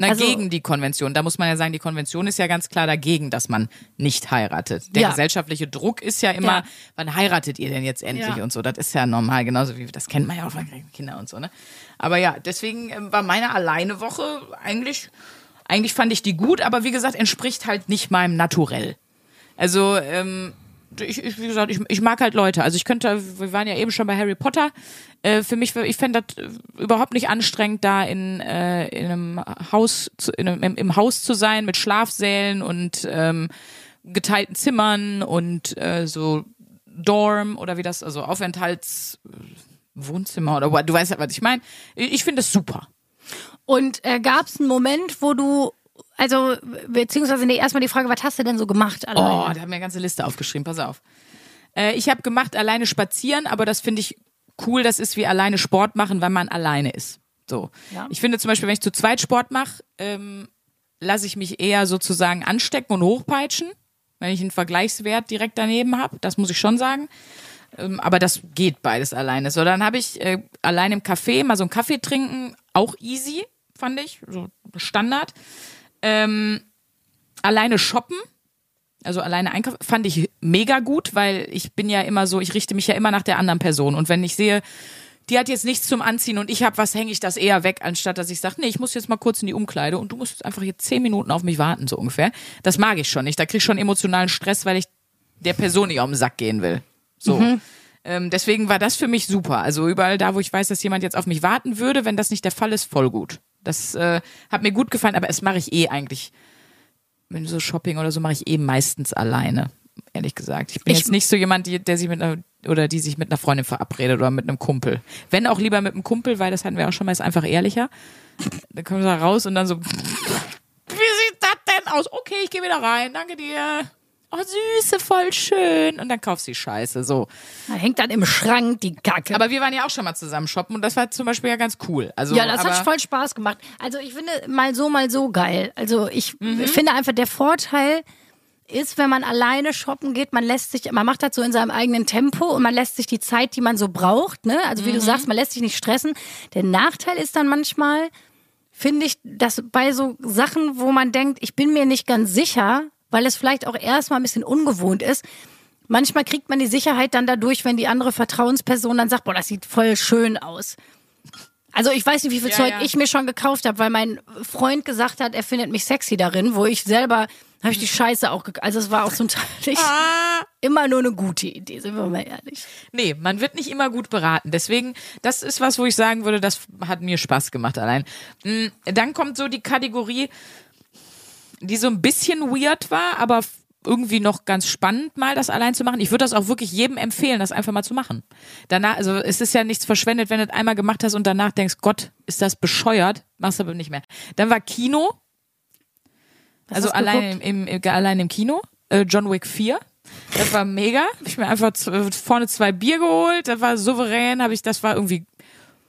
Na, Also- gegen die Konvention. Da muss man ja sagen, die Konvention ist ja ganz klar dagegen, dass man nicht heiratet. Der Ja. gesellschaftliche Druck ist ja immer, Ja. wann heiratet ihr denn jetzt endlich Ja. und so. Das ist ja normal, genauso wie das kennt man ja auch von Kindern und so. Ne? Aber ja, deswegen ähm, war meine alleine Woche eigentlich, eigentlich fand ich die gut, aber wie gesagt, entspricht halt nicht meinem Naturell. Also, ähm, ich, ich, wie gesagt, ich, ich mag halt Leute. Also ich könnte, wir waren ja eben schon bei Harry Potter. Äh, für mich, ich fände das äh, überhaupt nicht anstrengend, da in, äh, in einem Haus, zu, in einem, im, im Haus zu sein mit Schlafsälen und ähm, geteilten Zimmern und äh, so Dorm oder wie das, also Aufenthalts Wohnzimmer oder du weißt ja, was ich meine. Ich, finde es super. Und äh, gab es einen Moment, wo du, also, beziehungsweise, nee, erstmal die Frage, was hast du denn so gemacht Oh, alleine? da haben wir eine ganze Liste aufgeschrieben, pass auf. Äh, ich habe gemacht alleine spazieren, aber das finde ich cool, das ist wie alleine Sport machen, weil man alleine ist. So. Ja. Ich finde zum Beispiel, wenn ich zu zweit Sport mache, ähm, lasse ich mich eher sozusagen anstecken und hochpeitschen, wenn ich einen Vergleichswert direkt daneben habe. Das muss ich schon sagen. Ähm, aber das geht beides alleine. So, dann habe ich äh, allein im Café mal so einen Kaffee trinken, auch easy, fand ich, so Standard. Ähm, alleine shoppen, Also alleine einkaufen fand ich mega gut, weil ich bin ja immer so, ich richte mich ja immer nach der anderen Person. Und wenn ich sehe, die hat jetzt nichts zum Anziehen und ich habe was, hänge ich das eher weg, anstatt dass ich sage, nee, ich muss jetzt mal kurz in die Umkleide und du musst jetzt einfach hier zehn Minuten auf mich warten, so ungefähr. Das mag ich schon nicht. Da krieg ich schon emotionalen Stress, weil ich der Person nicht auf den Sack gehen will. So. Ähm, deswegen war das für mich super. Also überall da, wo ich weiß, dass jemand jetzt auf mich warten würde, wenn das nicht der Fall ist, voll gut. Das äh, hat mir gut gefallen, aber es mache ich eh eigentlich, wenn so Shopping oder so mache ich eh meistens alleine, ehrlich gesagt. Ich bin Ich- jetzt nicht so jemand, die, der sich mit einer oder die sich mit einer Freundin verabredet oder mit einem Kumpel. Wenn auch lieber mit einem Kumpel, weil das hatten wir auch schon mal, ist einfach ehrlicher. Dann kommen wir da raus und dann so, wie sieht das denn aus? Okay, ich gehe wieder rein, danke dir. Oh, Süße, voll schön. Und dann kaufst du die Scheiße, so. Da hängt dann im Schrank die Kacke. Aber wir waren ja auch schon mal zusammen shoppen und das war zum Beispiel ja ganz cool. Also, ja, das hat voll Spaß gemacht. Also ich finde mal so, mal so geil. Also ich Mhm. finde einfach der Vorteil ist, wenn man alleine shoppen geht, man lässt sich, man macht das so in seinem eigenen Tempo und man lässt sich die Zeit, die man so braucht, ne? Also wie du sagst, man lässt sich nicht stressen. Der Nachteil ist dann manchmal, finde ich, dass bei so Sachen, wo man denkt, ich bin mir nicht ganz sicher, weil es vielleicht auch erstmal ein bisschen ungewohnt ist, manchmal kriegt man die Sicherheit dann dadurch, wenn die andere Vertrauensperson dann sagt, boah, das sieht voll schön aus. Also ich weiß nicht, wie viel Ja, Zeug ja. ich mir schon gekauft habe, weil mein Freund gesagt hat, er findet mich sexy darin, wo ich selber habe ich die Scheiße auch gekauft. Also es war auch zum Teil nicht Ah, immer nur eine gute Idee, sind wir mal ehrlich. nee, man wird nicht immer gut beraten. Deswegen, das ist was, wo ich sagen würde, das hat mir Spaß gemacht allein. Mm, Dann kommt so die Kategorie, die so ein bisschen weird war, aber irgendwie noch ganz spannend, mal das allein zu machen. Ich würde das auch wirklich jedem empfehlen, das einfach mal zu machen. Danach, also es ist ja nichts verschwendet, wenn du das einmal gemacht hast und danach denkst, Gott, ist das bescheuert, machst du aber nicht mehr. Dann war Kino, also hast du allein im, im, allein im Kino, äh, John Wick 4. Das war mega. Hab ich mir einfach vorne zwei Bier geholt, das war souverän, habe ich, das war irgendwie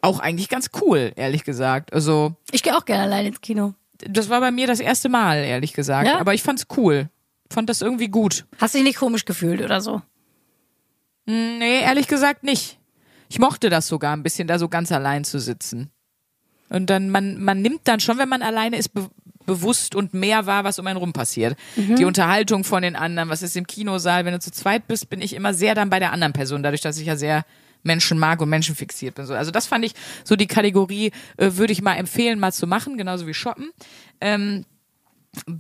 auch eigentlich ganz cool, ehrlich gesagt. Also, Ich gehe auch gerne allein ins Kino. Das war bei mir das erste Mal, ehrlich gesagt. Ja? Aber ich fand's cool. Fand das irgendwie gut. Hast dich nicht komisch gefühlt oder so? Nee, ehrlich gesagt nicht. Ich mochte das sogar ein bisschen, da so ganz allein zu sitzen. Und dann, man, man nimmt dann schon, wenn man alleine ist, be bewusst und mehr wahr, was um einen rum passiert. Die Unterhaltung von den anderen, was ist im Kinosaal. Wenn du zu zweit bist, bin ich immer sehr dann bei der anderen Person, dadurch, dass ich ja sehr Menschen mag und Menschen fixiert bin. So. Also das fand ich so die Kategorie, äh, würde ich mal empfehlen, mal zu machen, genauso wie Shoppen. Ähm,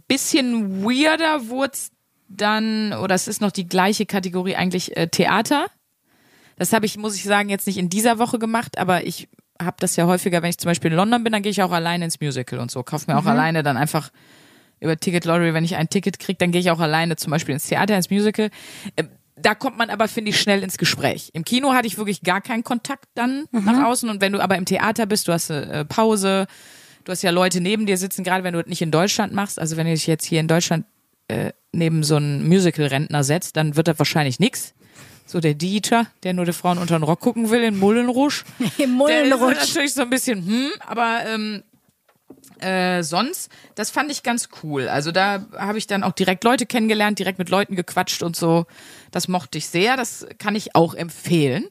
bisschen weirder wurd's dann, oder es ist noch die gleiche Kategorie eigentlich äh, Theater. Das habe ich, muss ich sagen, jetzt nicht in dieser Woche gemacht, aber ich habe das ja häufiger, wenn ich zum Beispiel in London bin, dann gehe ich auch alleine ins Musical und so. Kauf mir auch alleine dann einfach über Ticket Lottery, wenn ich ein Ticket kriege, dann gehe ich auch alleine zum Beispiel ins Theater, ins Musical. Ähm, Da kommt man aber, finde ich, schnell ins Gespräch. Im Kino hatte ich wirklich gar keinen Kontakt dann nach außen. Und wenn du aber im Theater bist, du hast äh, Pause, du hast ja Leute neben dir sitzen, gerade wenn du das nicht in Deutschland machst. Also wenn du dich jetzt hier in Deutschland äh, neben so einen Musical-Rentner setzt, dann wird das wahrscheinlich nix. So der Dieter, der nur die Frauen unter den Rock gucken will in Mullen Rouge. Im Der ist natürlich so ein bisschen, hm, aber ähm, äh, sonst, das fand ich ganz cool. Also da habe ich dann auch direkt Leute kennengelernt, direkt mit Leuten gequatscht und so. Das mochte ich sehr. Das kann ich auch empfehlen.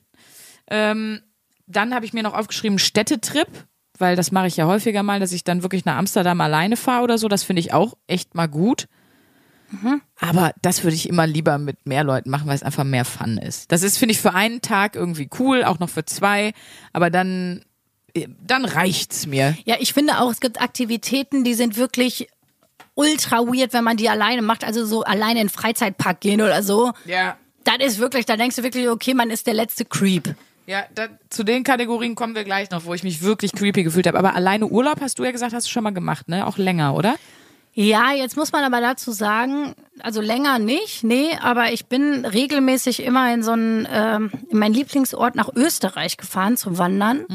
Ähm, dann habe ich mir noch aufgeschrieben Städtetrip, weil das mache ich ja häufiger mal, dass ich dann wirklich nach Amsterdam alleine fahre oder so. Das finde ich auch echt mal gut. Aber das würde ich immer lieber mit mehr Leuten machen, weil es einfach mehr Fun ist. Das ist, finde ich, für einen Tag irgendwie cool, auch noch für zwei. Aber dann, dann reicht's mir. Ja, ich finde auch, es gibt Aktivitäten, die sind wirklich ultra weird, wenn man die alleine macht. Also so alleine in den Freizeitpark gehen oder so. Ja. Das ist wirklich, da denkst du wirklich, okay, man ist der letzte Creep. Ja, da, zu den Kategorien kommen wir gleich noch, wo ich mich wirklich creepy gefühlt habe. Aber alleine Urlaub hast du ja gesagt, hast du schon mal gemacht, ne? Auch länger, oder? Ja, jetzt muss man aber dazu sagen, also länger nicht, nee, aber ich bin regelmäßig immer in so einen, ähm, in meinen Lieblingsort nach Österreich gefahren zum Wandern.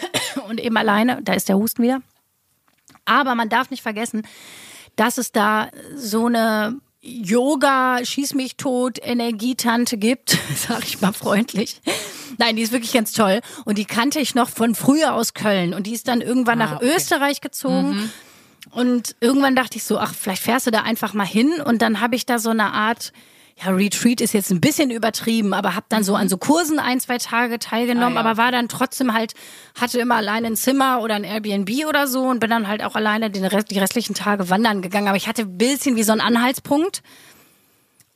Und eben alleine, da ist der Husten wieder. Aber man darf nicht vergessen, dass es da so eine Yoga, schieß mich tot, Energietante gibt, sag ich mal freundlich. Nein, die ist wirklich ganz toll. Und die kannte ich noch von früher aus Köln. Und die ist dann irgendwann nach okay. Österreich gezogen. Und irgendwann dachte ich so, ach, vielleicht fährst du da einfach mal hin. Und dann habe ich da so eine Art, ja, Retreat ist jetzt ein bisschen übertrieben, aber habe dann so an so Kursen ein, zwei Tage teilgenommen, Ah, ja. aber war dann trotzdem halt, hatte immer alleine ein Zimmer oder ein Airbnb oder so und bin dann halt auch alleine den Rest, die restlichen Tage wandern gegangen. Aber ich hatte ein bisschen wie so einen Anhaltspunkt.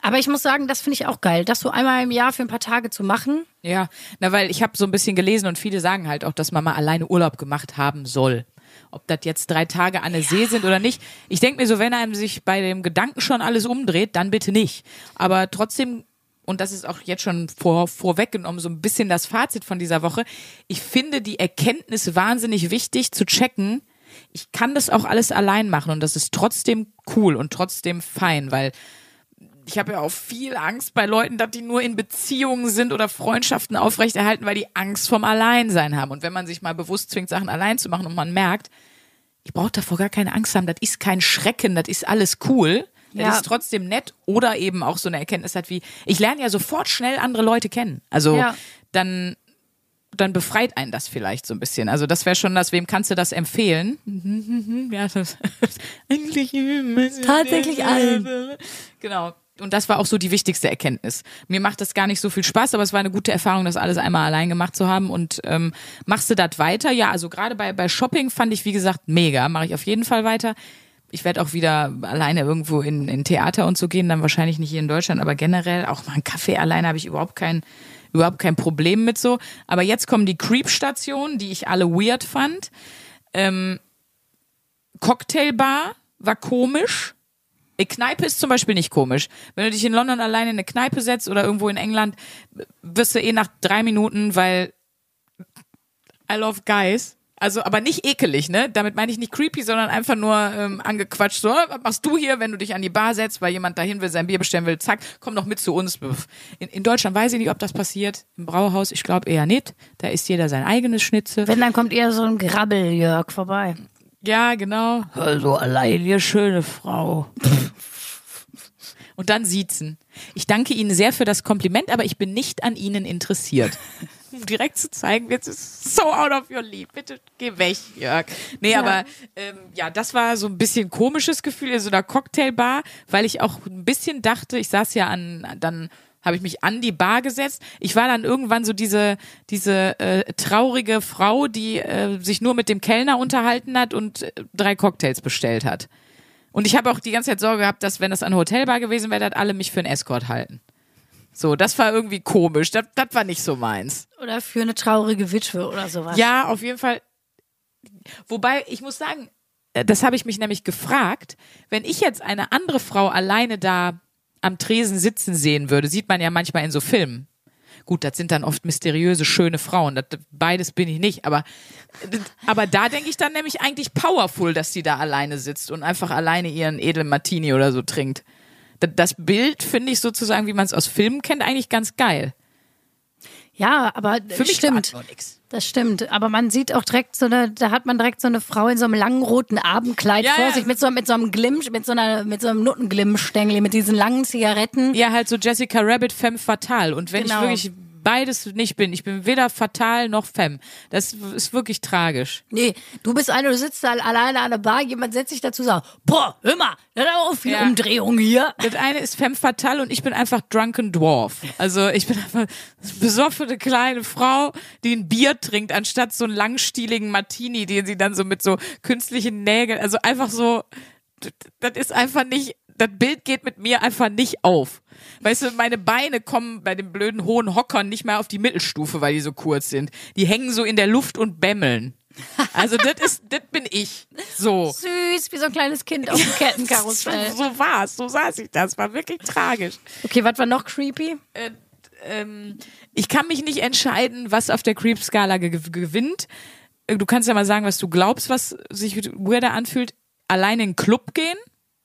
Aber ich muss sagen, das finde ich auch geil, das so einmal im Jahr für ein paar Tage zu machen. Ja, na weil ich habe so ein bisschen gelesen und viele sagen halt auch, dass man mal alleine Urlaub gemacht haben soll. Ob das jetzt drei Tage an der See sind oder nicht. Ich denke mir so, wenn einem sich bei dem Gedanken schon alles umdreht, dann bitte nicht. Aber trotzdem, und das ist auch jetzt schon vor, vorweggenommen, so ein bisschen das Fazit von dieser Woche. Ich finde die Erkenntnis wahnsinnig wichtig zu checken. Ich kann das auch alles allein machen und das ist trotzdem cool und trotzdem fein, weil ich habe ja auch viel Angst bei Leuten, dass die nur in Beziehungen sind oder Freundschaften aufrechterhalten, weil die Angst vom Alleinsein haben. Und wenn man sich mal bewusst zwingt, Sachen allein zu machen und man merkt, ich brauche davor gar keine Angst haben, das ist kein Schrecken, das ist alles cool. Das Ja. ist trotzdem nett oder eben auch so eine Erkenntnis hat wie, ich lerne ja sofort schnell andere Leute kennen. Also Ja. dann, dann befreit einen das vielleicht so ein bisschen. Also das wäre schon das, wem kannst du das empfehlen? Ja, das eigentlich Tatsächlich allen. Genau. Und das war auch so die wichtigste Erkenntnis. Mir macht das gar nicht so viel Spaß, aber es war eine gute Erfahrung, das alles einmal allein gemacht zu haben. Und ähm, machst du das weiter? Ja, also gerade bei, bei Shopping fand ich, wie gesagt, mega. Mache ich auf jeden Fall weiter. Ich werde auch wieder alleine irgendwo in, in Theater und so gehen, dann wahrscheinlich nicht hier in Deutschland, aber generell auch mal einen Kaffee alleine habe ich überhaupt kein, überhaupt kein Problem mit so. Aber jetzt kommen die Creep-Stationen, die ich alle weird fand. Ähm, Cocktailbar war komisch. Eine Kneipe ist zum Beispiel nicht komisch. Wenn du dich in London alleine in eine Kneipe setzt oder irgendwo in England, wirst du eh nach drei Minuten, weil I love guys. Also, aber nicht ekelig, ne? Damit meine ich nicht creepy, sondern einfach nur ähm, angequatscht. So, was machst du hier, wenn du dich an die Bar setzt, weil jemand dahin will, sein Bier bestellen will? Zack, komm doch mit zu uns. In, in Deutschland weiß ich nicht, ob das passiert. Im Brauhaus, ich glaube eher nicht. Da isst jeder sein eigenes Schnitzel. Wenn, dann kommt eher so ein Grabbel-Jörg vorbei. Ja, genau. Also allein, ihr schöne Frau. Und dann siezen. Ich danke Ihnen sehr für das Kompliment, aber ich bin nicht an Ihnen interessiert. Um direkt zu zeigen, jetzt ist so out of your league. Bitte geh weg, Jörg. Nee, aber ähm, ja, das war so ein bisschen komisches Gefühl in so einer Cocktailbar, weil ich auch ein bisschen dachte, ich saß ja an, dann habe ich mich an die Bar gesetzt. Ich war dann irgendwann so diese diese äh, traurige Frau, die äh, sich nur mit dem Kellner unterhalten hat und äh, drei Cocktails bestellt hat. Und ich habe auch die ganze Zeit Sorge gehabt, dass wenn das eine Hotelbar gewesen wäre, dass alle mich für einen Escort halten. So, das war irgendwie komisch. Das, das war nicht so meins. Oder für eine traurige Witwe oder sowas. Ja, auf jeden Fall. Wobei, ich muss sagen, äh, das habe ich mich nämlich gefragt, wenn ich jetzt eine andere Frau alleine da am Tresen sitzen sehen würde, sieht man ja manchmal in so Filmen. Gut, das sind dann oft mysteriöse, schöne Frauen. Das, beides bin ich nicht. Aber, aber da denke ich dann nämlich eigentlich powerful, dass die da alleine sitzt und einfach alleine ihren edlen Martini oder so trinkt. Das, Bild finde ich sozusagen, wie man es aus Filmen kennt, eigentlich ganz geil. Ja, aber Für mich stimmt. nix. Das stimmt, aber man sieht auch direkt so eine, da hat man direkt so eine Frau in so einem langen roten Abendkleid Ja, vor sich mit so, mit so einem Glimm, mit so einer, mit so einem Nuttenglimmstängel, mit diesen langen Zigaretten. Ja, halt so Jessica Rabbit, Femme Fatale. Und wenn Genau. ich wirklich beides nicht bin, ich bin weder fatal noch Femme. Das ist wirklich tragisch. Nee, du bist eine, du sitzt da alleine an der Bar, jemand setzt sich dazu und sagt, boah, hör mal, da ist auch viel Ja. Umdrehung hier. Das eine ist Femme Fatale und ich bin einfach Drunken Dwarf. Also ich bin einfach besoffene kleine Frau, die ein Bier trinkt, anstatt so einen langstieligen Martini, den sie dann so mit so künstlichen Nägeln, also einfach so, das ist einfach nicht, das Bild geht mit mir einfach nicht auf. Weißt du, meine Beine kommen bei den blöden hohen Hockern nicht mehr auf die Mittelstufe, weil die so kurz sind. Die hängen so in der Luft und bämmeln. Also das ist, das bin ich. So. Süß, wie so ein kleines Kind auf dem Kettenkarussell. So war's, so saß ich das, war wirklich tragisch. Okay, was war noch creepy? ähm, ich kann mich nicht entscheiden, was auf der Creep-Skala ge gewinnt. Äh, Du kannst ja mal sagen, was du glaubst, was sich weirder anfühlt. Alleine in den Club gehen,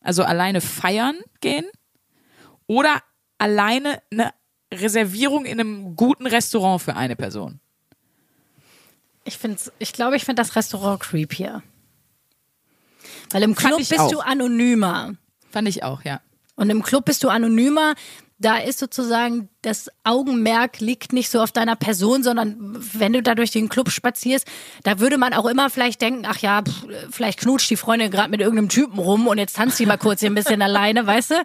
also alleine feiern gehen oder alleine eine Reservierung in einem guten Restaurant für eine Person. Ich find's, ich glaube, ich finde das Restaurant creepier. Weil im Club bist auch. du anonymer. Fand ich auch, ja. Und im Club bist du anonymer. Da ist sozusagen das Augenmerk liegt nicht so auf deiner Person, sondern wenn du da durch den Club spazierst, da würde man auch immer vielleicht denken, ach ja, pff, vielleicht knutscht die Freundin gerade mit irgendeinem Typen rum und jetzt tanzt sie mal kurz hier ein bisschen alleine, weißt du?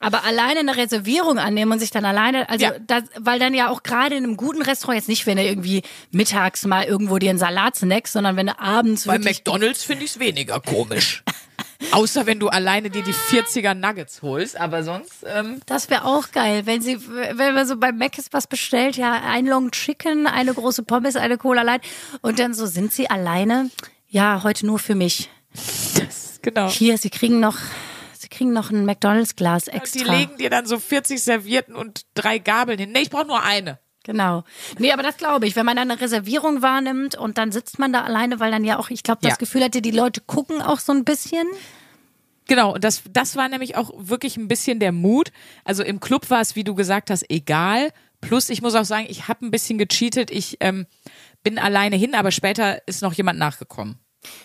Aber alleine eine Reservierung annehmen und sich dann alleine, also Ja. das, weil dann ja auch gerade in einem guten Restaurant jetzt nicht, wenn du irgendwie mittags mal irgendwo dir einen Salat snackst, sondern wenn du abends Bei McDonalds finde ich es weniger komisch. Außer wenn du alleine dir die 40er Nuggets holst, aber sonst, ähm, Das wäre auch geil, wenn sie, wenn man so bei Mac ist was bestellt, ja, ein Long Chicken, eine große Pommes, eine Cola Light und dann so sind sie alleine. Ja, heute nur für mich. das, genau. Hier, sie kriegen noch, sie kriegen noch ein McDonalds Glas Die extra. legen dir dann so 40 Servietten und drei Gabeln hin. Nee, ich brauche nur eine. Genau. Nee, aber das glaube ich, wenn man dann eine Reservierung wahrnimmt und dann sitzt man da alleine, weil dann ja auch, ich glaube, das Ja. Gefühl hatte, die Leute gucken auch so ein bisschen. Genau, und das, das war nämlich auch wirklich ein bisschen der Mut. Also im Club war es, wie du gesagt hast, egal. Plus, ich muss auch sagen, ich habe ein bisschen gecheatet. Ich ähm, bin alleine hin, aber später ist noch jemand nachgekommen.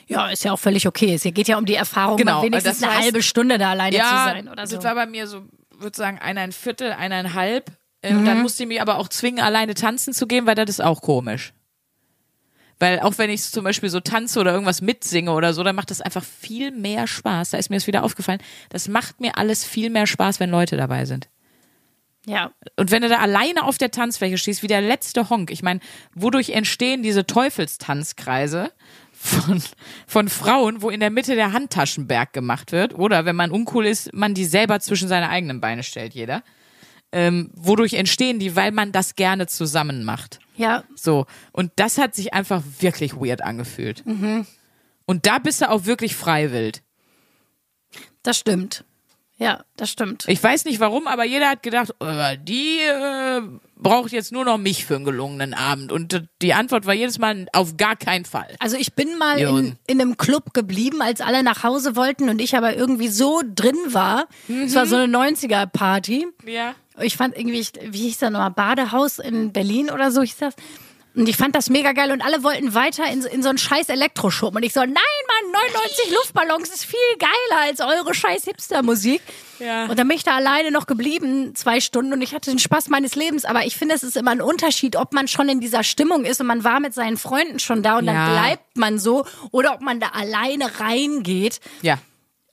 Ja, ist ja auch völlig okay. Es geht ja um die Erfahrung, Genau, wenigstens das eine heißt- halbe Stunde da alleine ja, zu sein oder so. das war bei mir so, würde sagen, eineinviertel, eineinhalb. Äh, Und dann musste ich mich aber auch zwingen, alleine tanzen zu gehen, weil das ist auch komisch. Weil auch wenn ich zum Beispiel so tanze oder irgendwas mitsinge oder so, dann macht das einfach viel mehr Spaß. Da ist mir das wieder aufgefallen. Das macht mir alles viel mehr Spaß, wenn Leute dabei sind. Ja. Und wenn du da alleine auf der Tanzfläche stehst, wie der letzte Honk, ich meine, wodurch entstehen diese Teufelstanzkreise von, von Frauen, wo in der Mitte der Handtaschenberg gemacht wird, oder wenn man uncool ist, man die selber zwischen seine eigenen Beine stellt, jeder. Ähm, wodurch entstehen die, weil man das gerne zusammen macht. Ja, So. Und das hat sich einfach wirklich weird angefühlt. Und da bist du auch wirklich freiwillig. das stimmt. Ja, das stimmt. Ich weiß nicht warum, aber jeder hat gedacht, äh, die äh, braucht jetzt nur noch mich für einen gelungenen Abend. Und die Antwort war jedes Mal auf gar keinen Fall. Also ich bin mal in, in einem Club geblieben, als alle nach Hause wollten und ich aber irgendwie so drin war. Es war so eine 90er-Party. Ja. Ich fand irgendwie, ich- wie hieß das nochmal, Badehaus in Berlin oder so hieß das. Und ich fand das mega geil und alle wollten weiter in, so- in so einen scheiß Elektroschub. Und ich so, nein, Mann, 99 Luftballons ist viel geiler als eure scheiß Hipster-Musik. Ja. Und dann bin ich da alleine noch geblieben, zwei Stunden, und ich hatte den Spaß meines Lebens. Aber ich finde, es ist immer ein Unterschied, ob man schon in dieser Stimmung ist und man war mit seinen Freunden schon da und Ja. dann bleibt man so, oder ob man da alleine reingeht Ja.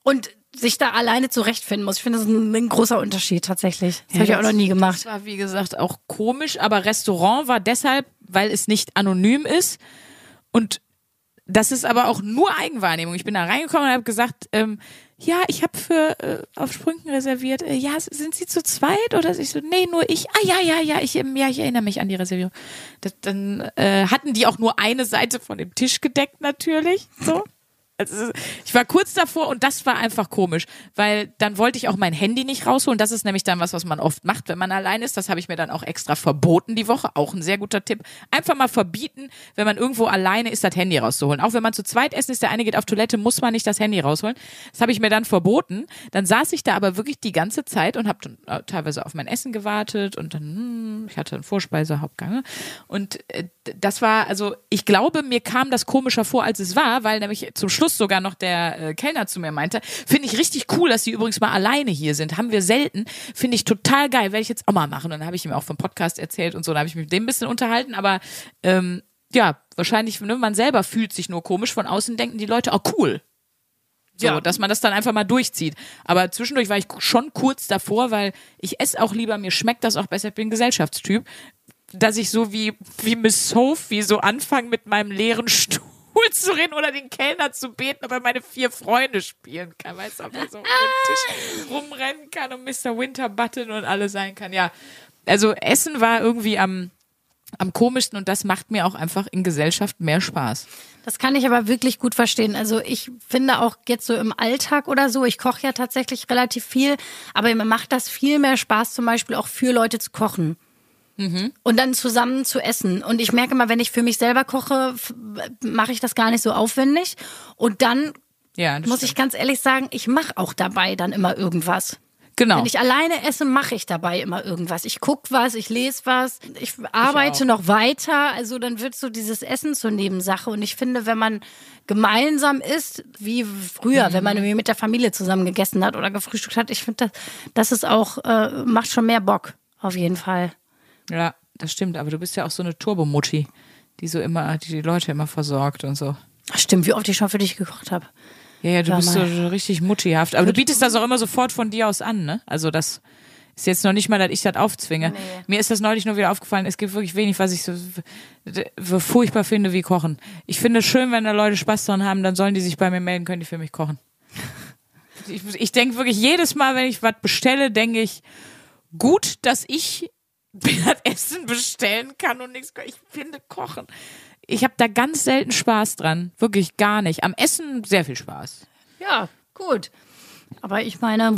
und sich da alleine zurechtfinden muss. Ich finde, das ist ein, ein großer Unterschied tatsächlich. Das habe ich auch noch nie Das gemacht. war, wie gesagt, auch komisch, aber Restaurant war deshalb, weil es nicht anonym ist. Und das ist aber auch nur Eigenwahrnehmung. Ich bin da reingekommen und habe gesagt, ähm, ja, ich habe für äh, auf Sprünken reserviert. Äh, ja, sind Sie zu zweit oder ich so, nee, nur ich. Ah ja, ja, ja, ich, ja, ich erinnere mich an die Reservierung. Das, dann äh, hatten die auch nur eine Seite von dem Tisch gedeckt natürlich. So. Also, ich war kurz davor und das war einfach komisch, weil dann wollte ich auch mein Handy nicht rausholen. Das ist nämlich dann was, was man oft macht, wenn man allein ist. Das habe ich mir dann auch extra verboten die Woche. Auch ein sehr guter Tipp. Einfach mal verbieten, wenn man irgendwo alleine ist, das Handy rauszuholen. Auch wenn man zu zweit essen ist, der eine geht auf Toilette, muss man nicht das Handy rausholen. Das habe ich mir dann verboten. Dann saß ich da aber wirklich die ganze Zeit und habe äh, teilweise auf mein Essen gewartet und dann, hm, ich hatte einen Vorspeise, Hauptgang. ne? Und äh, das war, also ich glaube, mir kam das komischer vor, als es war, weil nämlich zum Schluss sogar noch der äh, Kellner zu mir meinte, finde ich richtig cool, dass sie übrigens mal alleine hier sind. Haben wir selten. Finde ich total geil, werde ich jetzt auch mal machen. Und dann habe ich ihm auch vom Podcast erzählt und so, dann habe ich mich mit dem ein bisschen unterhalten, aber ähm, ja, wahrscheinlich, ne, man selber fühlt sich nur komisch, von außen denken die Leute, oh cool. So, Ja. dass man das dann einfach mal durchzieht. Aber zwischendurch war ich schon kurz davor, weil ich esse auch lieber, mir schmeckt das auch besser, ich bin Gesellschaftstyp, dass ich so wie, wie Miss Sophie so anfange mit meinem leeren Stuhl zu reden oder den Kellner zu beten, ob er meine vier Freunde spielen kann. Weißt du, ob er so den Tisch rumrennen kann und Mr. Winterbutton und alles sein kann. Ja, also Essen war irgendwie am, am komischsten und das macht mir auch einfach in Gesellschaft mehr Spaß. Das kann ich aber wirklich gut verstehen. Also ich finde auch jetzt so im Alltag oder so, ich koche ja tatsächlich relativ viel, aber mir macht das viel mehr Spaß, zum Beispiel auch für Leute zu kochen. Und dann zusammen zu essen. Und ich merke mal, wenn ich für mich selber koche, mache ich das gar nicht so aufwendig. Und dann Ja, muss stimmt. ich ganz ehrlich sagen, ich mache auch dabei dann immer irgendwas. Genau. Wenn ich alleine esse, mache ich dabei immer irgendwas. Ich guck was, ich lese was, ich arbeite auch. noch weiter. Also dann wird so dieses Essen zur Nebensache. Und ich finde, wenn man gemeinsam isst, wie früher, wenn man irgendwie mit der Familie zusammen gegessen hat oder gefrühstückt hat, ich finde, das, das ist auch, äh, macht schon mehr Bock. Auf jeden Fall. Ja, das stimmt, aber du bist ja auch so eine Turbomutti, die so immer, die die Leute immer versorgt und so. Ach, stimmt, wie oft ich schon für dich gekocht habe. Ja, ja, du Sag bist so mal. so richtig muttihaft. Aber du bietest das auch immer sofort von dir aus an, ne? Also das ist jetzt noch nicht mal, dass ich das aufzwinge. Mir ist das neulich nur wieder aufgefallen. Es gibt wirklich wenig, was ich so, furchtbar finde wie Kochen. Ich finde es schön, wenn da Leute Spaß dran haben, dann sollen die sich bei mir melden, können die für mich kochen. Ich, ich denke wirklich jedes Mal, wenn ich was bestelle, denke ich, gut, dass ich das Essen bestellen kann und nichts. Ich finde Kochen. Ich habe da ganz selten Spaß dran. Wirklich gar nicht. Am Essen sehr viel Spaß. Ja, gut. Aber ich meine,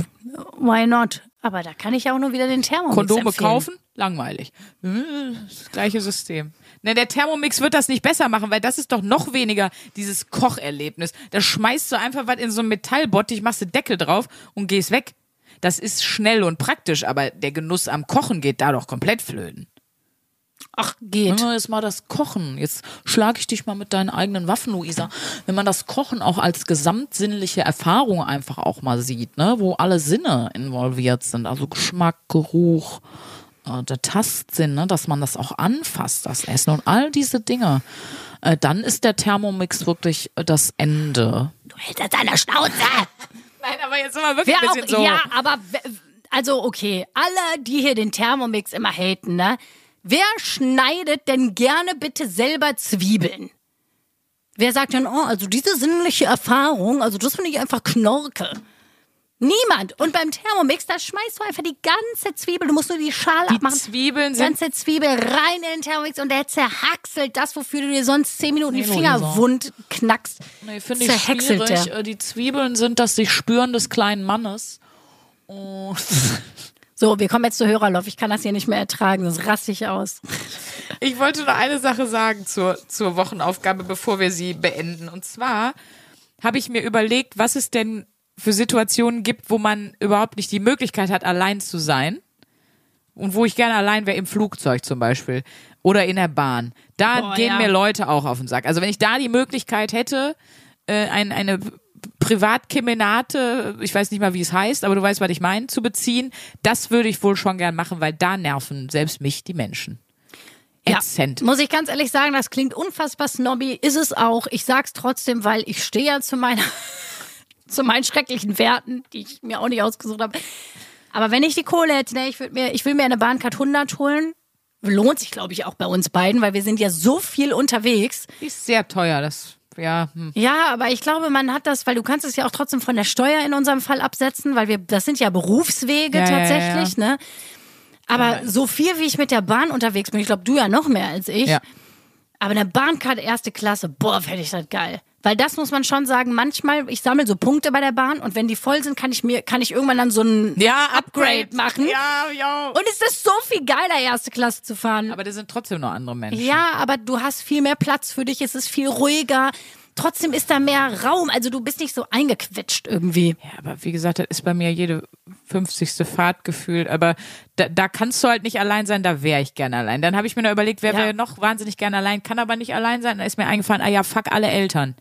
why not? Aber da kann ich ja auch nur wieder den Thermomix Kondome empfehlen. kaufen? Langweilig. Hm, Das gleiche System. Ne, der Thermomix wird das nicht besser machen, weil das ist doch noch weniger dieses Kocherlebnis. Da schmeißt du einfach was in so einen Metallbottich, machst du Deckel drauf und gehst weg. Das ist schnell und praktisch, aber der Genuss am Kochen geht da doch komplett flöten. Ach, geht. Wenn man jetzt mal das Kochen, jetzt schlage ich dich mal mit deinen eigenen Waffen, Luisa. Wenn man das Kochen auch als gesamtsinnliche Erfahrung einfach auch mal sieht, ne, wo alle Sinne involviert sind, also Geschmack, Geruch, äh, der Tastsinn, ne, dass man das auch anfasst, das Essen und all diese Dinge, äh, dann ist der Thermomix wirklich äh, das Ende. Du hältst jetzt deine Schnauze. Nein, aber jetzt sind wir wirklich Wer auch, ja, aber also okay, alle, die hier den Thermomix immer haten, ne? Wer schneidet denn gerne bitte selber Zwiebeln? Wer sagt dann, oh, also diese sinnliche Erfahrung, also das finde ich einfach Knorke. Niemand. Und beim Thermomix, da schmeißt du einfach die ganze Zwiebel, du musst nur die Schale Die abmachen. Zwiebeln sind ganze Zwiebel rein in den Thermomix und der zerhackselt das, wofür du dir sonst zehn Minuten die Finger Luisa. wund knackst. Nee, finde ich schwierig. der. Äh, Die Zwiebeln sind das sich spüren des kleinen Mannes. Und So, wir kommen jetzt zu Hörerlauf. Ich kann das hier nicht mehr ertragen, sonst raste ich aus. Ich wollte nur eine Sache sagen zur, zur Wochenaufgabe, bevor wir sie beenden. Und zwar habe ich mir überlegt, was es denn für Situationen gibt, wo man überhaupt nicht die Möglichkeit hat, allein zu sein. Und wo ich gerne allein wäre, im Flugzeug zum Beispiel. Oder in der Bahn. Da Boah, gehen ja. mir Leute auch auf den Sack. Also wenn ich da die Möglichkeit hätte, äh, ein, eine Privatkemenate, ich weiß nicht mal, wie es heißt, aber du weißt, was ich meine, zu beziehen, das würde ich wohl schon gern machen, weil da nerven selbst mich die Menschen. Ätzend. Muss ich ganz ehrlich sagen, das klingt unfassbar snobby, ist es auch. Ich sag's trotzdem, weil ich stehe ja zu meiner, zu meinen schrecklichen Werten, die ich mir auch nicht ausgesucht habe. Aber wenn ich die Kohle hätte, ne, ich würde mir, ich will mir eine Bahncard 100 holen. Lohnt sich, glaube ich, auch bei uns beiden, weil wir sind ja so viel unterwegs. Die ist sehr teuer, das, ja, hm. Ja, aber ich glaube, man hat das, weil du kannst es ja auch trotzdem von der Steuer in unserem Fall absetzen, weil wir, das sind ja Berufswege Ja, ja, tatsächlich, ne? Aber so viel wie ich mit der Bahn unterwegs bin, ich glaube, du ja noch mehr als ich. Aber eine Bahncard erste Klasse, boah, fände ich das geil. Weil das muss man schon sagen, manchmal, ich sammle so Punkte bei der Bahn und wenn die voll sind, kann ich mir, kann ich irgendwann dann so ein Ja, Upgrade machen. Ja, ja. Und es ist so viel geiler, erste Klasse zu fahren. Aber das sind trotzdem noch andere Menschen. Ja, aber du hast viel mehr Platz für dich, es ist viel ruhiger. Trotzdem ist da mehr Raum, also du bist nicht so eingequetscht irgendwie. Ja, aber wie gesagt, das ist bei mir jede 50. Fahrt gefühlt. Aber da, da kannst du halt nicht allein sein, da wäre ich gerne allein. Dann habe ich mir nur überlegt, wer Ja. wäre noch wahnsinnig gerne allein, kann aber nicht allein sein. Da ist mir eingefallen, ah ja, fuck alle Eltern.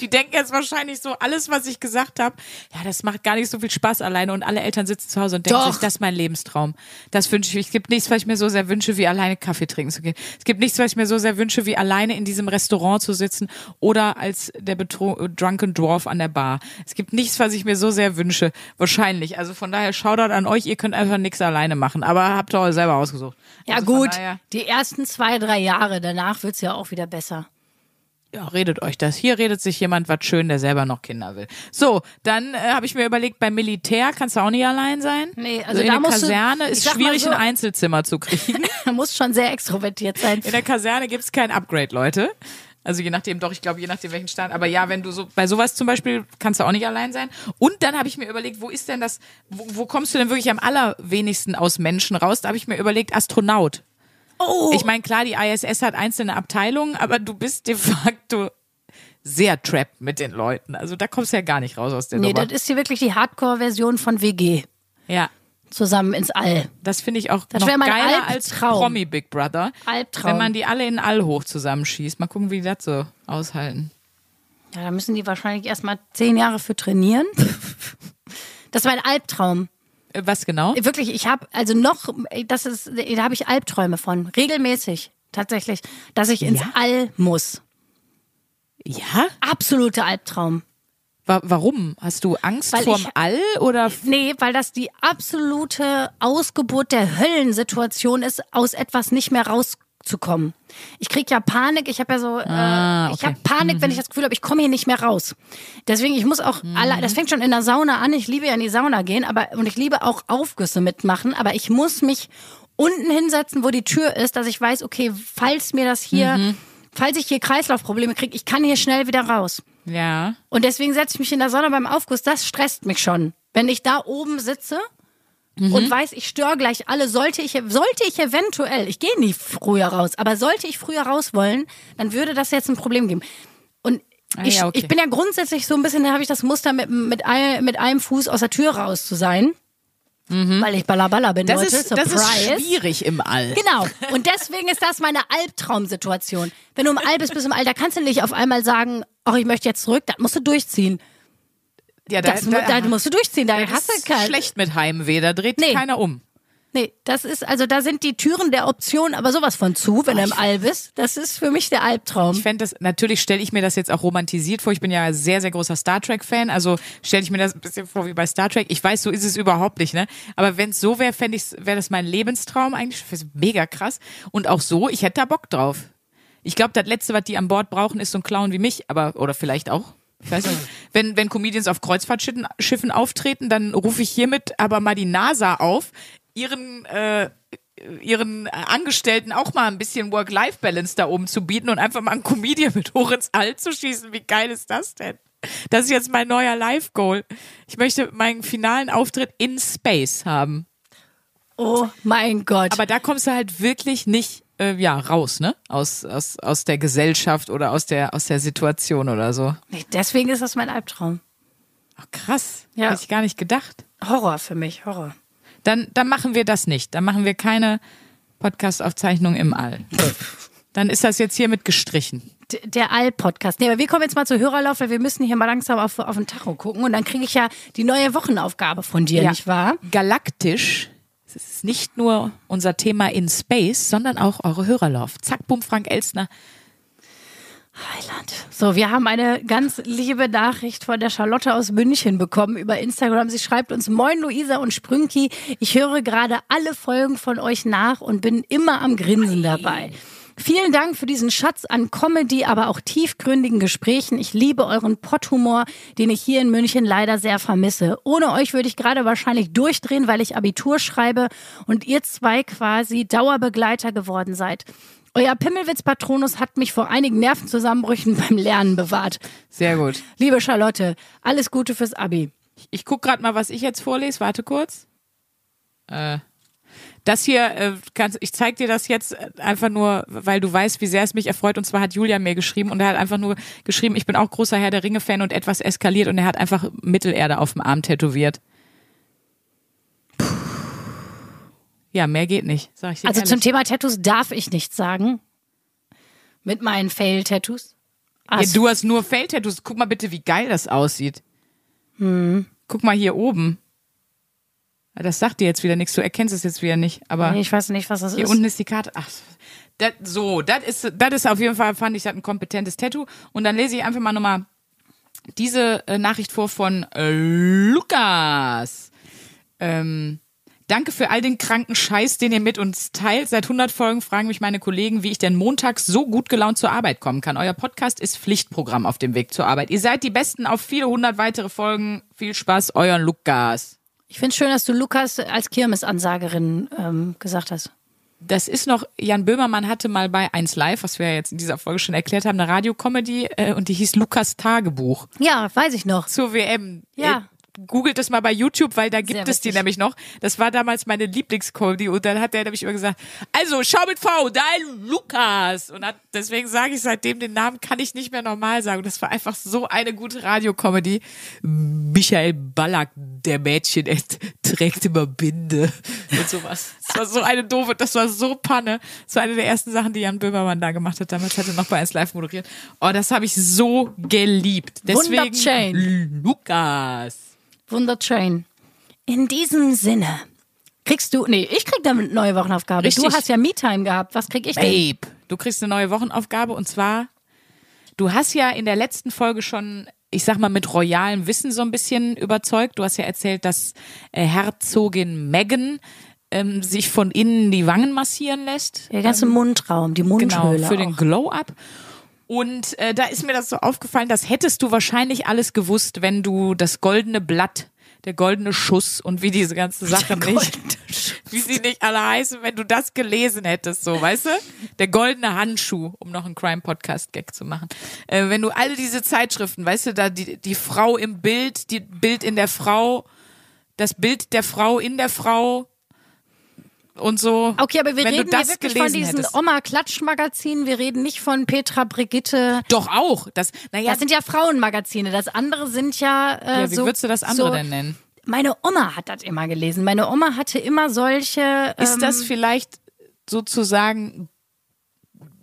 Die denken jetzt wahrscheinlich so, alles, was ich gesagt habe, ja, das macht gar nicht so viel Spaß alleine und alle Eltern sitzen zu Hause und denken Doch. sich, das ist mein Lebenstraum. Das wünsche ich mir. Es gibt nichts, was ich mir so sehr wünsche, wie alleine Kaffee trinken zu gehen. Es gibt nichts, was ich mir so sehr wünsche, wie alleine in diesem Restaurant zu sitzen oder als der Betro Drunken Dwarf an der Bar. Es gibt nichts, was ich mir so sehr wünsche. Wahrscheinlich. Also von daher, Shoutout an euch. Ihr könnt einfach nichts alleine machen. Aber habt ihr euch selber ausgesucht. Ja Also gut, die ersten zwei, drei Jahre, danach wird's ja auch wieder besser. Ja, redet euch das. Hier redet sich jemand was schön, der selber noch Kinder will. So, dann äh, habe ich mir überlegt, beim Militär kannst du auch nicht allein sein. Nee, also in da der musst du- Kaserne ich ist schwierig, so- ein Einzelzimmer zu kriegen. Man muss schon sehr extrovertiert sein. In der Kaserne gibt's kein Upgrade, Leute. Also je nachdem, doch, ich glaube, je nachdem welchen Stand. Aber ja, wenn du so, bei sowas zum Beispiel kannst du auch nicht allein sein. Und dann habe ich mir überlegt, wo ist denn das, wo, wo kommst du denn wirklich am allerwenigsten aus Menschen raus? Da habe ich mir überlegt, Astronaut. Oh, Ich meine, klar, die ISS hat einzelne Abteilungen, aber du bist de facto sehr trapped mit den Leuten. Also da kommst du ja gar nicht raus aus der nee, Nummer. das ist hier wirklich die Hardcore-Version von WG. Ja, Zusammen ins All. das finde ich auch Das noch mein geiler als Albtraum. Promi Big Brother. Albtraum. Wenn man die alle in All hoch zusammenschießt. Mal gucken, wie die das so aushalten. Ja, da müssen die wahrscheinlich erstmal zehn Jahre für trainieren. Das war ein Albtraum. Äh, Was genau? Wirklich, ich habe also noch, das ist, da habe ich Albträume von, regelmäßig, tatsächlich, dass ich ins Ja? All muss. Ja? Absoluter Albtraum. Wa warum? Hast du Angst Weil vorm ich- All oder? Nee, weil das die absolute Ausgeburt der Höllensituation ist, aus etwas nicht mehr rauszukommen. Ich krieg ja Panik, ich habe ja so, Ah, äh, ich okay. habe Panik, wenn ich das Gefühl habe, ich komme hier nicht mehr raus. Deswegen, ich muss auch, alle, das fängt schon in der Sauna an, ich liebe ja in die Sauna gehen, aber und ich liebe auch Aufgüsse mitmachen, aber ich muss mich unten hinsetzen, wo die Tür ist, dass ich weiß, okay, falls mir das hier, falls ich hier Kreislaufprobleme kriege, ich kann hier schnell wieder raus. Ja. Und deswegen setze ich mich in der Sonne beim Aufguss. Das stresst mich schon. Wenn ich da oben sitze und weiß, ich störe gleich alle, sollte ich, sollte ich eventuell, ich gehe nie früher raus, aber sollte ich früher raus wollen, dann würde das jetzt ein Problem geben. Und Ah, ich, ja, okay. ich bin ja grundsätzlich so ein bisschen, da habe ich das Muster mit, mit, ein, mit einem Fuß aus der Tür raus zu sein. Weil ich Ballaballa bin, Mhm. Das Leute. ist, das Surprise. ist schwierig im All. Genau. Und deswegen ist das meine Albtraumsituation. Wenn du im All bist, bist du im All, da kannst du nicht auf einmal sagen, ach, ich möchte jetzt zurück, das musst du durchziehen. Ja, Das, mu- da musst du durchziehen, da das hast du ist kein. schlecht mit Heimweh, da dreht Nee. keiner um. Nee, das ist, also da sind die Türen der Option aber sowas von zu, wenn du im All bist. Das ist für mich der Albtraum. Ich fände das, natürlich stelle ich mir das jetzt auch romantisiert vor. Ich bin ja sehr, sehr großer Star Trek-Fan. Also stelle ich mir das ein bisschen vor wie bei Star Trek. Ich weiß, so ist es überhaupt nicht, ne? Aber wenn es so wäre, fände ich, wäre das mein Lebenstraum eigentlich. Das ist mega krass. Und auch so, ich hätte da Bock drauf. Ich glaube, das Letzte, was die an Bord brauchen, ist so ein Clown wie mich, aber, oder vielleicht auch. Ich weiß nicht. Wenn, wenn Comedians auf Kreuzfahrtschiffen Schiffen auftreten, dann rufe ich hiermit aber mal die NASA auf, ihren, äh, ihren Angestellten auch mal ein bisschen Work-Life-Balance da oben zu bieten und einfach mal einen Comedian mit hoch ins All zu schießen. Wie geil ist das denn? Das ist jetzt mein neuer Life-Goal. Ich möchte meinen finalen Auftritt in Space haben. Oh mein Gott. Aber da kommst du halt wirklich nicht äh, ja raus, ne? Aus, aus, aus der Gesellschaft oder aus der, aus der Situation oder so. Deswegen ist das mein Albtraum. Ach, krass. Ja. Hätte ich gar nicht gedacht. Horror für mich, Horror. Dann, dann machen wir das nicht. Dann machen wir keine Podcast-Aufzeichnung im All. Dann ist das jetzt hiermit gestrichen. D der All-Podcast. Nee, aber wir kommen jetzt mal zu Hörerlauf, weil wir müssen hier mal langsam auf, auf den Tacho gucken und dann kriege ich ja die neue Wochenaufgabe von dir, Ja. nicht wahr? Galaktisch. Ist nicht nur unser Thema in Space, sondern auch eure Hörerlauf. Zack, bumm, Frank Elstner. Heiland. So, wir haben eine ganz liebe Nachricht von der Charlotte aus München bekommen über Instagram. Sie schreibt uns, Moin Luisa und Sprünki, ich höre gerade alle Folgen von euch nach und bin immer am Grinsen dabei. Vielen Dank für diesen Schatz an Comedy, aber auch tiefgründigen Gesprächen. Ich liebe euren Potthumor, den ich hier in München leider sehr vermisse. Ohne euch würde ich gerade wahrscheinlich durchdrehen, weil ich Abitur schreibe und ihr zwei quasi Dauerbegleiter geworden seid. Euer Pimmelwitz-Patronus hat mich vor einigen Nervenzusammenbrüchen beim Lernen bewahrt. Sehr gut. Liebe Charlotte, alles Gute fürs Abi. Ich guck gerade mal, was ich jetzt vorlese. Warte kurz. Äh, das hier, äh, kannst, ich zeig dir das jetzt äh, einfach nur, weil du weißt, wie sehr es mich erfreut. Und zwar hat Julia mir geschrieben und er hat einfach nur geschrieben, ich bin auch großer Herr der Ringe-Fan und etwas eskaliert und er hat einfach Mittelerde auf dem Arm tätowiert. Ja, mehr geht nicht, sag ich dir Also ehrlich. zum Thema Tattoos darf ich nichts sagen. Mit meinen Fail-Tattoos. Ja, du hast nur Fell-Tattoos. Guck mal bitte, wie geil das aussieht. Guck mal hier oben. Ja, Das sagt dir jetzt wieder nichts. Du erkennst es jetzt wieder nicht. Aber Nee, ich weiß nicht, was das hier ist. unten ist die Karte. Ach, das, so, das ist, das ist auf jeden Fall, fand ich, das ein kompetentes Tattoo. Und dann lese ich einfach mal nochmal diese äh, Nachricht vor von äh, Lukas. Ähm, Danke für all den kranken Scheiß, den ihr mit uns teilt. Seit 100 Folgen fragen mich meine Kollegen, wie ich denn montags so gut gelaunt zur Arbeit kommen kann. Euer Podcast ist Pflichtprogramm auf dem Weg zur Arbeit. Ihr seid die Besten auf viele hundert weitere Folgen. Viel Spaß, euer Lukas. Ich finde es schön, dass du Lukas als Kirmesansagerin ähm, gesagt hast. Das ist noch, Jan Böhmermann hatte mal bei 1 Live, was wir ja jetzt in dieser Folge schon erklärt haben, eine Radiocomedy äh, und die hieß Lukas Tagebuch Ja, weiß ich noch. zur WM. Ja. Googelt das mal bei YouTube, weil da gibt Sehr es die nämlich noch. Das war damals meine Lieblingscomedy und dann hat der nämlich immer gesagt, also schau mit V, dein Lukas. Und hat, deswegen sage ich seitdem, den Namen kann ich nicht mehr normal sagen. Und das war einfach so eine gute Radiocomedy. Michael Ballack, der Mädchen, trägt immer Binde und sowas. Das war so eine doofe, das war so Panne. Das war eine der ersten Sachen, die Jan Böhmermann da gemacht hat. Damals hat er noch bei 1 Live moderiert. Oh, das habe ich so geliebt. Deswegen. Lukas. Wundertrain. In diesem Sinne. Kriegst du, nee, ich krieg damit eine neue Wochenaufgabe. Richtig. Du hast ja Me-Time gehabt. Was krieg ich denn? Babe, du kriegst eine neue Wochenaufgabe und zwar Du hast ja in der letzten Folge schon, ich sag mal, mit royalem Wissen so ein bisschen überzeugt. Du hast ja erzählt, dass äh, Herzogin Meghan ähm, sich von innen die Wangen massieren lässt. Der ganze Mundraum, die Mundhöhle. Genau, für den auch. Glow-Up. Und äh, da ist mir das so aufgefallen, das hättest du wahrscheinlich alles gewusst, wenn du das goldene Blatt, der goldene Schuss und wie diese ganzen Sachen nicht, wie sie nicht alle heißen, wenn du das gelesen hättest, so, weißt du? Der goldene Handschuh, um noch einen Crime-Podcast-Gag zu machen. Äh, wenn du alle diese Zeitschriften, weißt du, da die, die Frau im Bild, die Bild in der Frau, das Bild der Frau in der Frau und so. Okay, aber wir wenn reden das hier wirklich von diesen. Oma-Klatsch-Magazinen. Wir reden nicht von Petra Brigitte. Doch auch. Das, naja, Das sind ja Frauenmagazine. Das andere sind ja. Äh, ja, wie so, würdest du das andere so, denn nennen? Meine Oma hat das immer gelesen. Meine Oma hatte immer solche. Ist ähm, das vielleicht sozusagen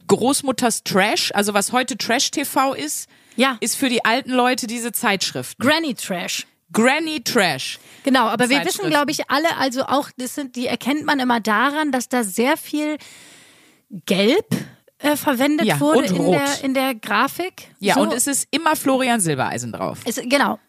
Großmutters Trash, also was heute Trash TV ist, Ja. ist für die alten Leute diese Zeitschriften. Granny Trash? Granny Trash. Genau, aber wir wissen, glaube ich, alle, also auch, das sind, die erkennt man immer daran, dass da sehr viel Gelb äh, verwendet Ja, wurde in der, in der Grafik. Ja, so, und es ist immer Florian Silbereisen drauf. ist, genau.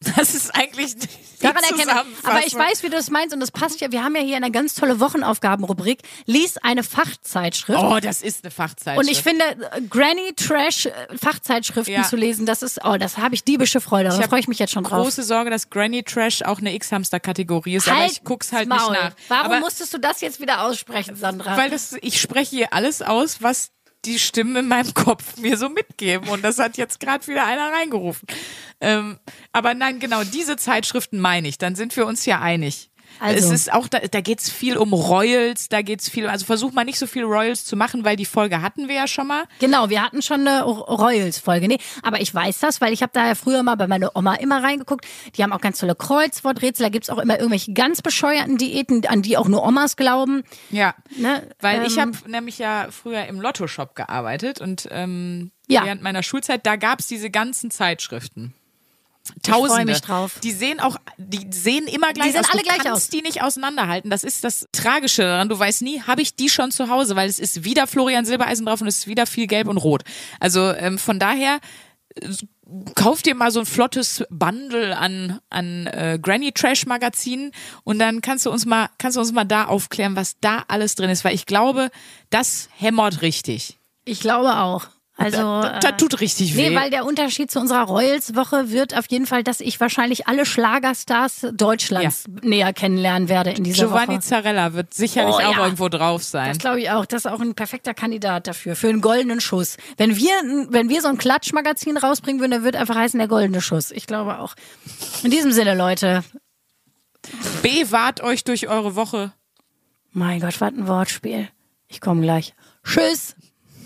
Das ist eigentlich Daran man. Zusammenfassung. Aber ich weiß, wie du das meinst und das passt ja. Wir haben ja hier eine ganz tolle Wochenaufgabenrubrik. Lies eine Fachzeitschrift. Oh, das ist eine Fachzeitschrift. Und ich finde, äh, Granny Trash äh, Fachzeitschriften Ja. zu lesen, das ist, oh, das habe ich diebische Freude. Da freue ich mich jetzt schon drauf. große Sorge, dass Granny Trash auch eine X-Hamster-Kategorie ist, aber ich guck's halt Maul. nicht nach. Warum aber musstest du das jetzt wieder aussprechen, Sandra? weil das, ich spreche hier alles aus, was die Stimmen in meinem Kopf mir so mitgeben. Und das hat jetzt gerade wieder einer reingerufen. Ähm, aber nein, genau, diese Zeitschriften meine ich. Dann sind wir uns ja einig. Also. Es ist auch, da, da geht's viel um Royals, da geht's viel, also versuch mal nicht so viel Royals zu machen, weil die Folge hatten wir ja schon mal. Genau, wir hatten schon eine Royals-Folge. Nee, aber ich weiß das, weil ich habe da ja früher mal bei meiner Oma immer reingeguckt. Die haben auch ganz tolle Kreuzworträtsel. Da gibt's auch immer irgendwelche ganz bescheuerten Diäten, an die auch nur Omas glauben. Ja. Ne? Weil ich Ähm, habe nämlich ja früher im Lotto-Shop gearbeitet und ähm, Ja. während meiner Schulzeit, da gab's diese ganzen Zeitschriften. Tausende. mich drauf. Die sehen auch, die sehen immer gleich Die sehen aus. alle du gleich kannst aus. die nicht auseinanderhalten. Das ist das Tragische daran. Du weißt nie, habe ich die schon zu Hause, weil es ist wieder Florian Silbereisen drauf und es ist wieder viel Gelb und Rot. Also ähm, von daher äh, kauf dir mal so ein flottes Bundle an an äh, Granny Trash Magazinen und dann kannst du uns mal kannst du uns mal da aufklären, was da alles drin ist, weil ich glaube, das hämmert richtig. Ich glaube auch. Also Das, das äh, tut richtig weh. Nee, weil der Unterschied zu unserer Royals-Woche wird auf jeden Fall, dass ich wahrscheinlich alle Schlagerstars Deutschlands näher kennenlernen werde in dieser Giovanni Woche. Zarella wird sicherlich Oh, auch ja. irgendwo drauf sein. Das glaube ich auch. Das ist auch ein perfekter Kandidat dafür, für einen goldenen Schuss. Wenn wir, wenn wir so ein Klatschmagazin rausbringen würden, dann wird einfach heißen der goldene Schuss. Ich glaube auch. In diesem Sinne, Leute. Bewahrt euch durch eure Woche. Mein Gott, was ein Wortspiel. Ich komme gleich. Tschüss.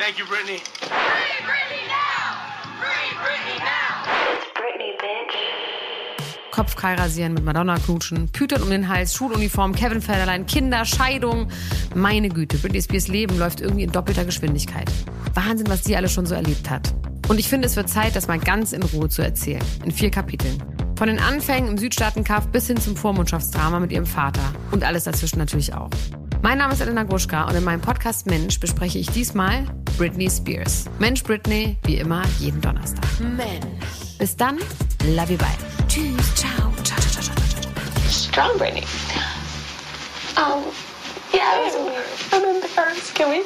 Thank you, Brittany. Free Britney now! Free Britney now! Kopfkeil rasieren, mit Madonna knutschen, Pütern um den Hals, Schuluniform, Kevin Federlein, Kinder, Scheidung. Meine Güte, Britney Spears Leben läuft irgendwie in doppelter Geschwindigkeit. Wahnsinn, was die alles schon so erlebt hat. Und ich finde, es wird Zeit, das mal ganz in Ruhe zu erzählen. In vier Kapiteln. Von den Anfängen im Südstaatenkampf bis hin zum Vormundschaftsdrama mit ihrem Vater. Und alles dazwischen natürlich auch. Mein Name ist Elena Gruschka und in meinem Podcast Mensch bespreche ich diesmal Britney Spears. Mensch Britney, wie immer, jeden Donnerstag. Mensch. Bis dann, love you, bye. Tschüss, ciao. Ciao, ciao, ciao, ciao, ciao. strong Brittany. Um, yeah, I was, I'm embarrassed. Can we